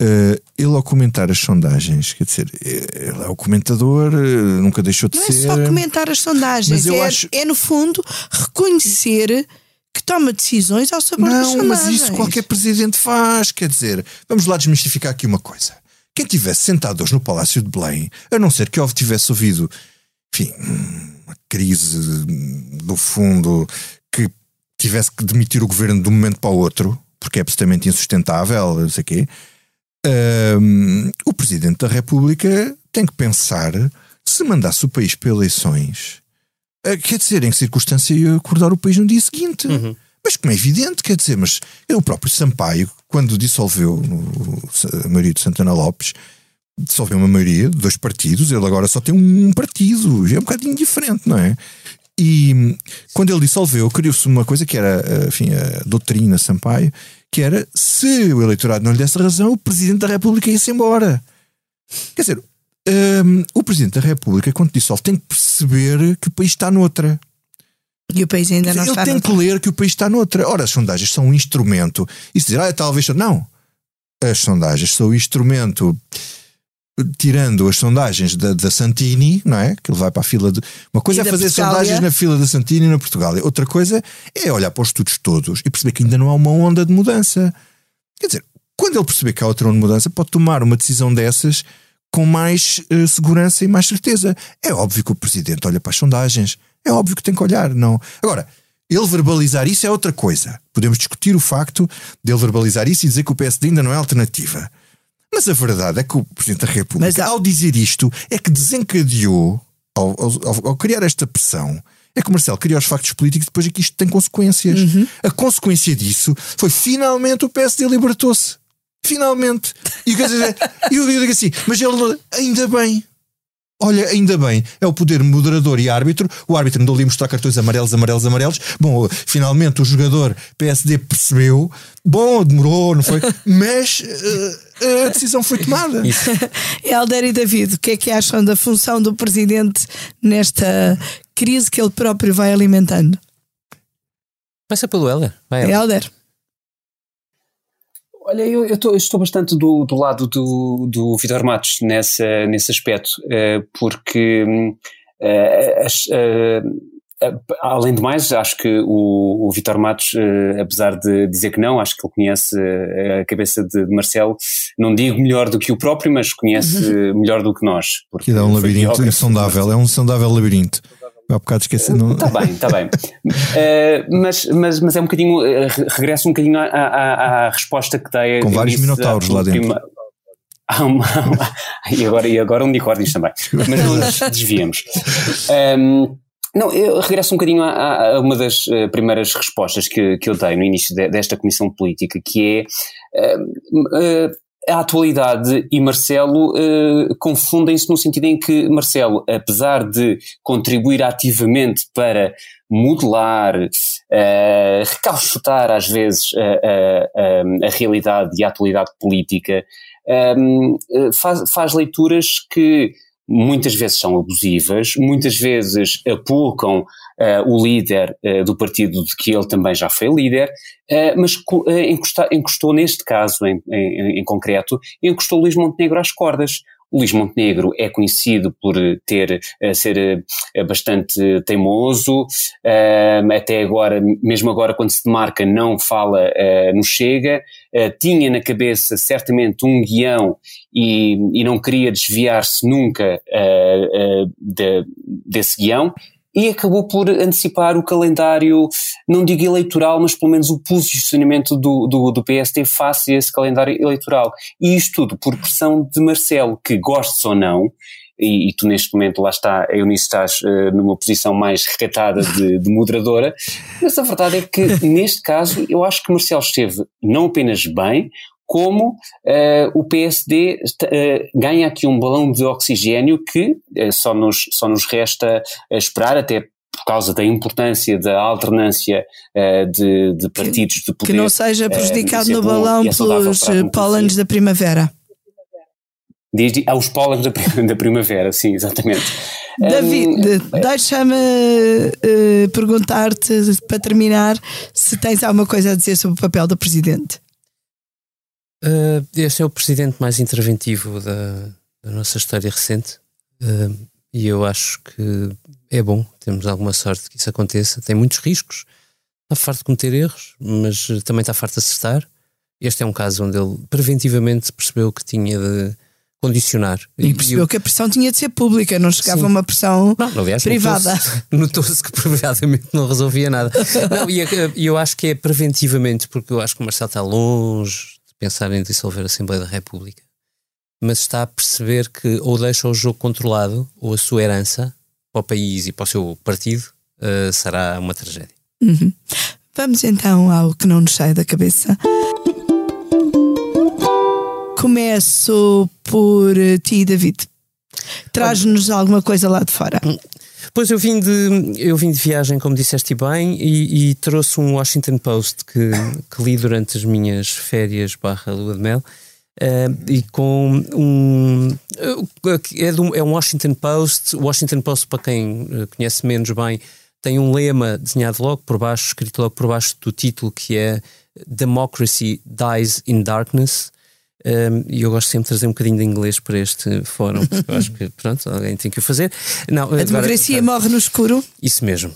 F: Uh, ele ao comentar as sondagens, quer dizer, ele é o comentador, uh, nunca deixou de
B: não
F: ser.
B: Não é só comentar as sondagens, é, acho... é, no fundo reconhecer que toma decisões ao sabor
F: não,
B: das sondagens.
F: Não, mas isso qualquer presidente faz, quer dizer, vamos lá desmistificar aqui uma coisa. Quem tivesse sentado hoje no Palácio de Belém, a não ser que eu tivesse ouvido, enfim, uma crise do fundo que tivesse que demitir o governo de um momento para o outro, porque é absolutamente insustentável, não sei o quê um, o Presidente da República tem que pensar se mandasse o país para eleições, uh, quer dizer, em que circunstância ia acordar o país no dia seguinte. Uhum. Mas como é evidente, quer dizer, mas o próprio Sampaio, quando dissolveu a maioria de Santana Lopes, dissolveu uma maioria de dois partidos, ele agora só tem um partido, é um bocadinho diferente, não é? E quando ele dissolveu, criou-se uma coisa que era eh, enfim, a doutrina Sampaio, que era se o eleitorado não lhe desse razão, o Presidente da República ia-se embora. Quer dizer, um, o Presidente da República, quando dissolve, tem que perceber que o país está noutra.
B: E o país ainda não
F: Ele
B: está
F: Ele tem
B: noutra.
F: que ler que o país está noutra. Ora, as sondagens são um instrumento. E se dizer, ah, talvez. Não. As sondagens são um instrumento tirando as sondagens da, da, Santini, não é? Que ele vai para a fila de. Uma coisa é fazer Portugália. sondagens na fila da Santini na Portugal. Outra coisa é olhar para os estudos todos e perceber que ainda não há uma onda de mudança. Quer dizer, quando ele perceber que há outra onda de mudança, pode tomar uma decisão dessas com mais uh, segurança e mais certeza. É óbvio que o presidente olha para as sondagens. É óbvio que tem que olhar, não. Agora, ele verbalizar isso é outra coisa. Podemos discutir o facto de ele verbalizar isso e dizer que o PSD ainda não é alternativa. Mas a verdade é que o Presidente da República, Mas, ao dizer isto, é que desencadeou, ao, ao, ao, criar esta pressão, é que o Marcelo criou os factos políticos depois é que isto tem consequências. Uhum. A consequência disso foi finalmente o PSD libertou-se. Finalmente. E eu digo assim, mas ele ainda bem. Olha, ainda bem, é o poder moderador e árbitro. O árbitro andou ali a mostrar cartões amarelos, amarelos, amarelos. Bom, finalmente o jogador PSD percebeu. Bom, demorou, não foi? Mas uh, a decisão foi tomada.
B: Helder e David, o que é que acham da função do presidente nesta crise que ele próprio vai alimentando?
G: Vai ser pelo Helder. Vai,
B: Helder.
H: Olha, eu, eu, tô, eu, estou bastante do, do lado do, do Vitor Matos nessa, nesse aspecto, uh, porque uh, as, uh, além de mais, acho que o, o Vitor Matos, apesar de dizer que não, acho que ele conhece a cabeça de, de Marcelo, não digo melhor do que o próprio, mas conhece uhum. melhor do que nós.
F: Porque é um labirinto insondável, é um insondável labirinto. Há bocado esqueci. Não...
H: Está bem, está bem. Uh, mas, mas, mas é um bocadinho. Uh, regresso um bocadinho à, à, à resposta que dei.
F: Com vários minotauros lá dentro. Prima...
H: Uma, uma, e, agora, e agora unicórnios também. Mas não nos desviamos. Um, não, eu regresso um bocadinho a, a uma das uh, primeiras respostas que, que eu dei no início de, desta comissão política, que é uh, uh, a atualidade e Marcelo uh, confundem-se no sentido em que Marcelo, apesar de contribuir ativamente para modelar, uh, às vezes a, a, realidade e a atualidade política, um, faz, faz leituras que muitas vezes são abusivas, muitas vezes apulcam uh, o líder uh, do partido de que ele também já foi líder, uh, mas encostou, encostou, neste caso em, em, em, concreto, encostou Luís Montenegro às cordas. O Luís Montenegro é conhecido por ter, ser bastante teimoso, até agora, mesmo agora quando se demarca, não fala no Chega, tinha na cabeça certamente um guião e, e não queria desviar-se nunca de, desse guião, e acabou por antecipar o calendário, não digo eleitoral, mas pelo menos o posicionamento do, do, do PSD face a esse calendário eleitoral. E isto tudo por pressão de Marcelo, que gostes ou não, e, e, tu neste momento lá está, Eunice estás uh, numa posição mais recatada de, de, moderadora, mas a verdade é que neste caso eu acho que Marcelo esteve não apenas bem, como uh, o PSD uh, eh, ganha aqui um balão de oxigênio que uh, só, nos, só nos resta esperar, até por causa da importância da alternância de, de, partidos de poder.
B: Que não seja prejudicado no balão pelos pólenes da primavera.
H: Diz, aos pólenes da, da primavera, sim, exatamente.
B: David, um, deixa-me perguntar-te, para terminar, se tens alguma coisa a dizer sobre o papel do Presidente.
G: Uh, este é o presidente mais interventivo da, da nossa história recente uh, e eu acho que é bom, temos alguma sorte que isso aconteça. Tem muitos riscos, está farto de cometer erros, mas também está farto de acertar. Este é um caso onde ele preventivamente percebeu que tinha de condicionar.
B: E percebeu eu, que a pressão tinha de ser pública, não chegava sim. uma pressão não, aliás, privada.
G: Notou-se que provavelmente não resolvia nada. não, e eu acho que é preventivamente, porque eu acho que o Marcelo está longe pensar em dissolver a Assembleia da República, mas está a perceber que ou deixa o jogo controlado ou a sua herança para o país e para o seu partido uh, será uma tragédia.
B: Uhum. Vamos então ao que não nos sai da cabeça. Começo por ti, David. Traz-nos alguma coisa lá de fora.
G: Pois eu vim de, eu vim de viagem, como disseste bem, e, e trouxe um Washington Post que, que, li durante as minhas férias barra lua de mel. Uh, e com um é, é um Washington Post Washington Post para quem eh, conhece menos bem tem um lema desenhado logo por baixo escrito logo por baixo do título que é Democracy Dies in Darkness um, e eu gosto sempre de trazer um bocadinho de inglês para este fórum, porque eu acho que pronto, alguém tem que o fazer.
B: Não, a democracia agora, morre no escuro?
G: Isso mesmo.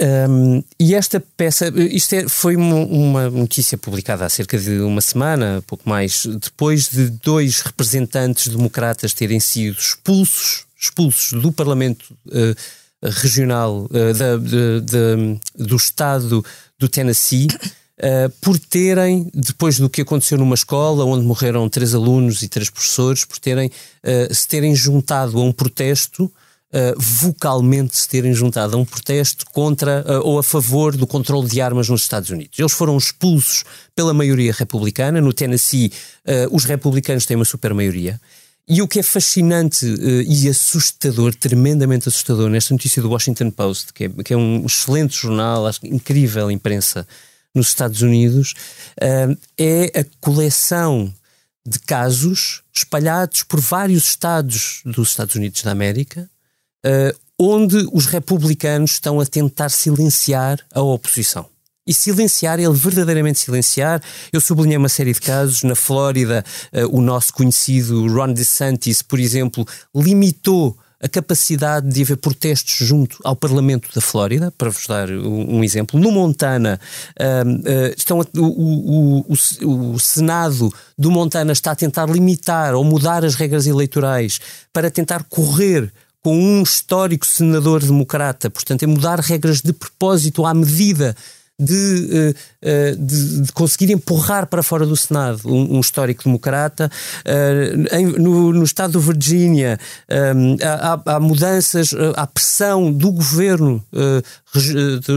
G: Um, e esta peça, isto é, foi uma, uma, notícia publicada há cerca de uma semana, pouco mais, depois de dois representantes democratas terem sido expulsos, expulsos do Parlamento uh, Regional uh, da, de, de, do Estado do Tennessee Uh, por terem, depois do que aconteceu numa escola onde morreram três alunos e três professores, por terem uh, se terem juntado a um protesto, uh, vocalmente se terem juntado a um protesto contra ou a favor do controle de armas nos Estados Unidos. Eles foram expulsos pela maioria republicana. No Tennessee, os republicanos têm uma super maioria. E o que é fascinante e assustador, tremendamente assustador, nesta notícia do Washington Post, que é, que é um excelente jornal, acho incrível imprensa nos Estados Unidos, uh, é a coleção de casos espalhados por vários estados dos Estados Unidos da América, uh, onde os republicanos estão a tentar silenciar a oposição. E silenciar, ele verdadeiramente silenciar. Eu sublinhei uma série de casos. Na Flórida, uh, o nosso conhecido Ron DeSantis, por exemplo, limitou a capacidade de haver protestos junto ao Parlamento da Flórida, para vos dar um, um exemplo. No Montana, uh, uh, estão a, o, o, o, o, Senado do Montana está a tentar limitar ou mudar as regras eleitorais para tentar correr com um histórico senador democrata, portanto, é mudar regras de propósito à medida de, uh, de, de, conseguir empurrar para fora do Senado um, um histórico democrata. Uh, em, no, no, estado de Virgínia há, há, mudanças, há pressão do governo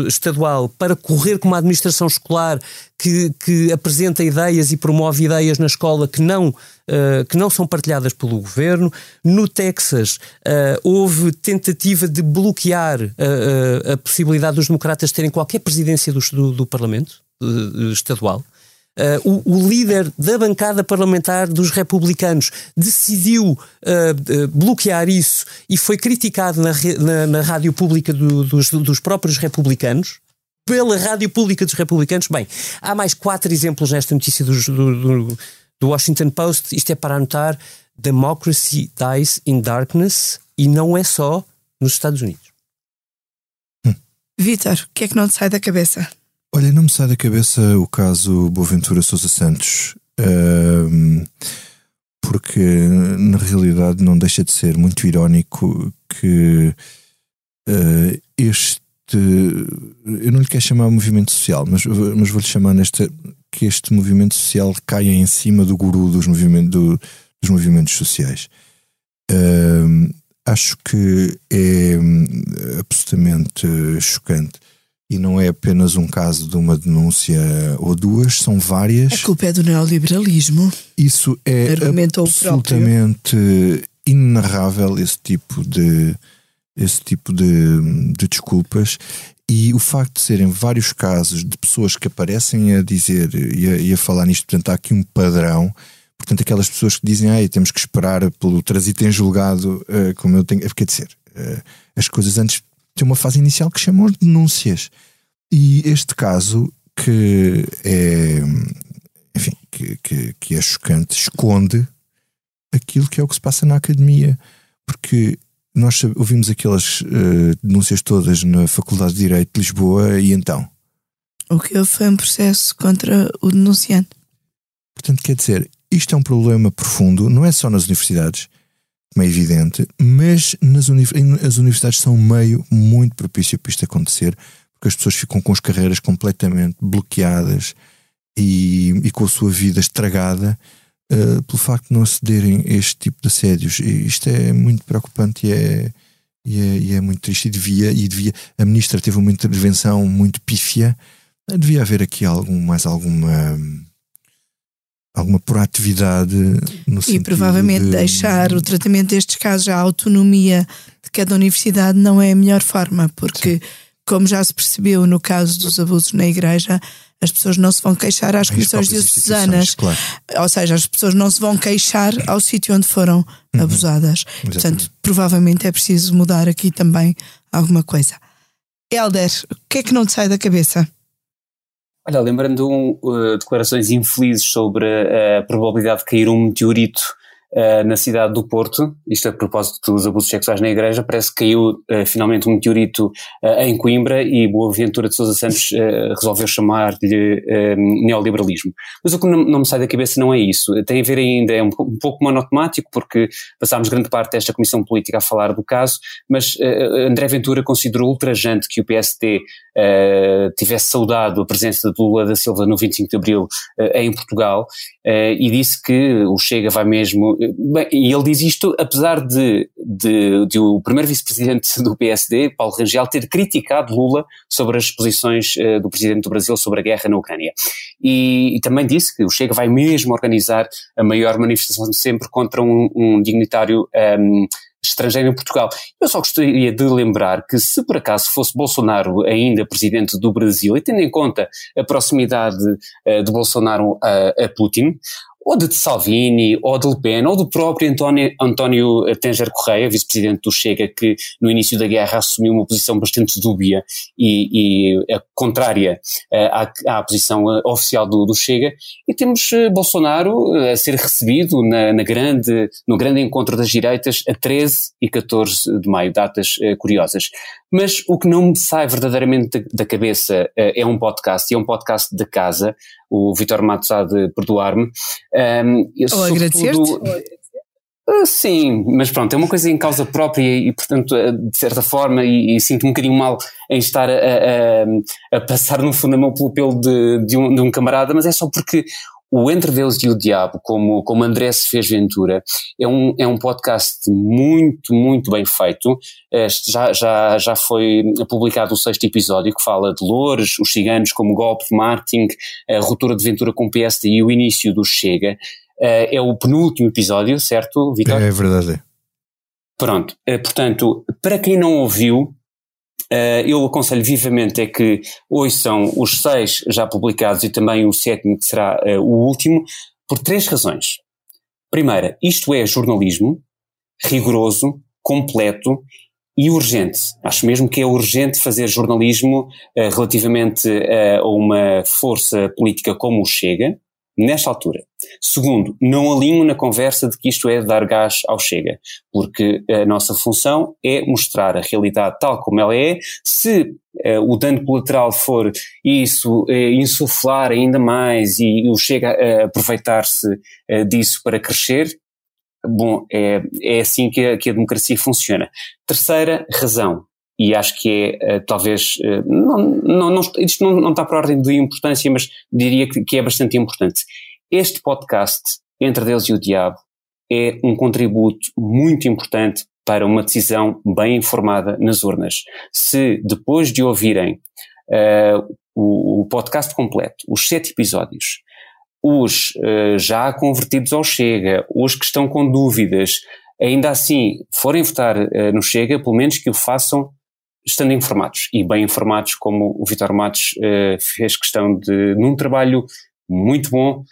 G: estadual para correr com uma administração escolar que, que apresenta ideias e promove ideias na escola que não uh, que não são partilhadas pelo governo. No Texas, uh, houve tentativa de bloquear uh, a possibilidade dos democratas terem qualquer presidência do, do, do Parlamento estadual. Uh, o, o, líder da bancada parlamentar dos republicanos decidiu uh, uh, bloquear isso e foi criticado na, na, na rádio pública do, dos, dos, próprios republicanos. Pela rádio pública dos republicanos. Bem, há mais quatro exemplos nesta notícia do, do, do Washington Post, isto é para anotar: Democracy dies in darkness e não é só nos Estados Unidos.
B: Hum. Vitor, o que é que não te sai da cabeça?
F: Olha, não me sai da cabeça o caso Boaventura Sousa Santos, porque na realidade não deixa de ser muito irónico que uh, este. Eu não lhe quero chamar movimento social, mas, mas vou-lhe chamar nesta que este movimento social caia em cima do guru dos, movimento, do, dos movimentos sociais. Uh, acho que é hum, absolutamente chocante. E não é apenas um caso de uma denúncia ou duas, são várias.
B: A culpa é do neoliberalismo.
F: Isso é absolutamente inenarrável esse tipo de esse tipo de, de desculpas e o facto de serem vários casos de pessoas que aparecem a dizer e a, e a falar nisto, portanto, há aqui um padrão. Portanto, aquelas pessoas que dizem, ah, temos que esperar pelo trânsito em julgado, uh, como eu tenho. Quer dizer, uh, as coisas antes têm uma fase inicial que chamam de denúncias. E este caso, que é. Enfim, que, que, que é chocante, esconde aquilo que é o que se passa na academia. Porque nós ouvimos aquelas uh, denúncias todas na Faculdade de Direito de Lisboa e então?
B: O que houve foi um processo contra o denunciante.
F: Portanto, quer dizer, isto é um problema profundo, não é só nas universidades, como é evidente, mas nas uni as universidades são um meio muito propício para isto acontecer, porque as pessoas ficam com as carreiras completamente bloqueadas e, e com a sua vida estragada uh, pelo facto de não acederem a este tipo de assédios. E isto é muito preocupante e é, e é, e é, muito triste. E devia, e devia. A ministra teve uma intervenção muito pífia. Devia haver aqui algum, mais alguma alguma proatividade no
B: E provavelmente de... deixar o tratamento destes casos à autonomia de cada universidade não é a melhor forma, porque, Sim. como já se percebeu no caso dos abusos na igreja, as pessoas não se vão queixar às comissões diocesanas. Claro. Ou seja, as pessoas não se vão queixar ao sítio onde foram uhum. abusadas. Exatamente. Portanto, provavelmente é preciso mudar aqui também alguma coisa. Helder, o que é que não te sai da cabeça?
H: Olha, lembrando uh, declarações infelizes sobre a probabilidade de cair um meteorito uh, na cidade do Porto, isto a propósito dos abusos sexuais na igreja, parece que caiu uh, finalmente um meteorito uh, em Coimbra e Boaventura de Sousa Santos resolveu chamar-lhe neoliberalismo. Mas o que não, não, me sai da cabeça não é isso, tem a ver ainda, é um, um pouco monotemático, porque passámos grande parte desta comissão política a falar do caso, mas André Ventura considerou ultrajante que o PSD tivesse saudado a presença de Lula da Silva no 25 de Abril em Portugal e disse que o Chega vai mesmo Bem, e ele diz isto apesar de, de, de o primeiro vice-presidente do PSD, Paulo Rangel, ter criticado Lula sobre as posições uh, do presidente do Brasil sobre a guerra na Ucrânia. E, e, também disse que o Chega vai mesmo organizar a maior manifestação de sempre contra um, um dignitário um, ehm, estrangeiro em Portugal. Eu só gostaria de lembrar que se por acaso fosse Bolsonaro ainda presidente do Brasil, e tendo em conta a proximidade uh, de Bolsonaro a, a Putin, ou de Salvini, ou de Le Pen, ou do próprio António, António Tenger Correia, vice-presidente do Chega, que no início da guerra assumiu uma posição bastante dúbia e, e contrária uh, à, à, posição oficial do, do, Chega, e temos Bolsonaro a ser recebido na, na, grande, no grande encontro das direitas a 13 e 14 de maio, datas curiosas. Mas o que não me sai verdadeiramente da, cabeça é um podcast, e é um podcast de casa, o Vitor Matos há de perdoar-me.
B: Um, Ou agradecer-te.
H: Uh, sim, mas pronto, é uma coisa em causa própria e, portanto, uh, de certa forma, e, e sinto um bocadinho mal em estar a, a, a passar no fundo a mão pelo pelo de, de, um, de um camarada, mas é só porque o Entre Deus e o Diabo, como, como André se fez Ventura, é um, é um podcast muito, muito bem feito. Este já, já, já foi publicado o sexto episódio que fala de Loures, os ciganos como golpe de marketing, a ruptura de Ventura com o PSD e o início do Chega. Eh, é o penúltimo episódio, certo, Vitor?
F: É verdade.
H: Pronto, eh, portanto, para quem não ouviu, eu aconselho vivamente é que hoje são os seis já publicados e também o sétimo que será uh, o último, por três razões. Primeira, isto é jornalismo rigoroso, completo e urgente. Acho mesmo que é urgente fazer jornalismo uh, relativamente a uma força política como o Chega, nesta altura. Segundo, não alinho na conversa de que isto é dar gás ao Chega, porque a nossa função é mostrar a realidade tal como ela é. Se uh, o dano colateral for isso, uh, insuflar ainda mais e, o Chega a aproveitar-se uh, disso para crescer, bom, é, é assim que a, que a democracia funciona. Terceira razão, e acho que é uh, talvez, uh, não, não, não, isto não, não está por ordem de importância, mas diria que, que é bastante importante. Este podcast, Entre Deus e o Diabo, é um contributo muito importante para uma decisão bem informada nas urnas. Se depois de ouvirem uh, o, o, podcast completo, os sete episódios, os já convertidos ao Chega, os que estão com dúvidas, ainda assim forem votar no Chega, pelo menos que o façam estando informados e bem informados, como o Vitor Matos uh, fez questão de, num trabalho muito bom,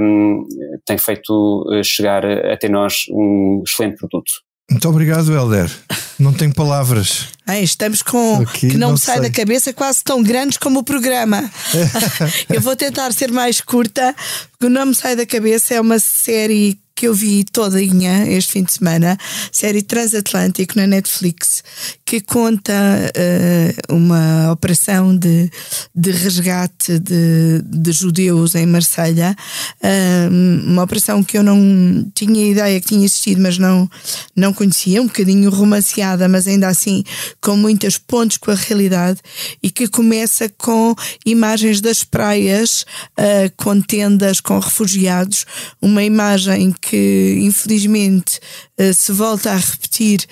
H: um, tem feito eh, chegar até nós um excelente produto.
F: Muito obrigado, Helder. Não tenho palavras.
B: Ai, estamos com Aqui, que não, não me sai da cabeça quase tão grandes como o programa. Eu vou tentar ser mais curta, porque o Não Me Sai da Cabeça é uma série que eu vi todinha este fim de semana, série Transatlântico na Netflix, que conta uh, uma operação de, de resgate de, de judeus em Marselha, uh, uma operação que eu não tinha ideia que tinha existido, mas não, não conhecia, um bocadinho romanceada, mas ainda assim com muitas pontes com a realidade, e que começa com imagens das praias, uh, com tendas, com refugiados, uma imagem que infelizmente eh, se volta a repetir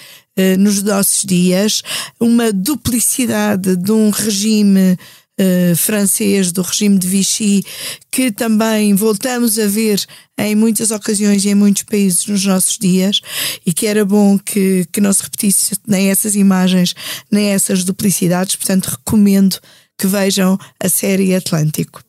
B: nos nossos dias, uma duplicidade de um regime Uh, francês, do regime de Vichy, que também voltamos a ver em muitas ocasiões e em muitos países nos nossos dias, e que era bom que, que não se repetisse nem essas imagens, nem essas duplicidades. Portanto, recomendo que vejam a série Atlântico.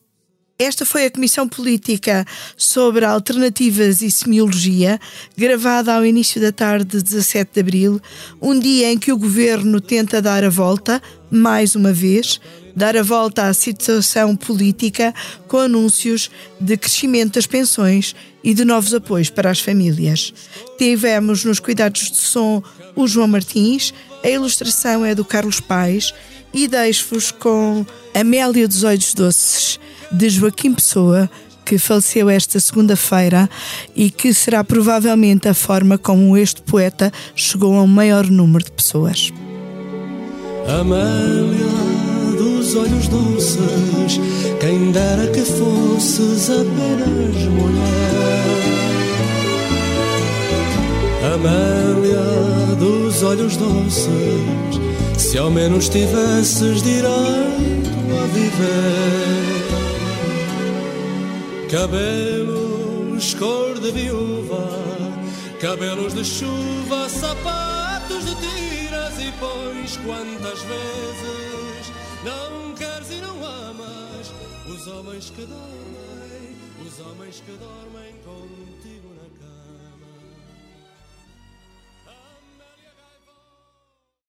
B: Esta foi a Comissão Política sobre Alternativas e Semiologia, gravada ao início da tarde de 17 de abril, um dia em que o governo tenta dar a volta, mais uma vez, dar a volta à situação política com anúncios de crescimento das pensões e de novos apoios para as famílias. Tivemos nos cuidados de som o João Martins, a ilustração é do Carlos Pais e deixo-vos com Amélia dos Olhos Doces de Joaquim Pessoa, que faleceu esta segunda-feira e que será provavelmente a forma como este poeta chegou a um maior número de pessoas.
J: Amélia dos olhos doces, quem dera que fosses apenas mulher. Amélia dos olhos doces, se ao menos tivesses direito a viver. Cabelos cor de viúva, cabelos de chuva, sapatos de tiras e pões quantas vezes não queres e não amas os homens que dormem, os homens que dormem cama.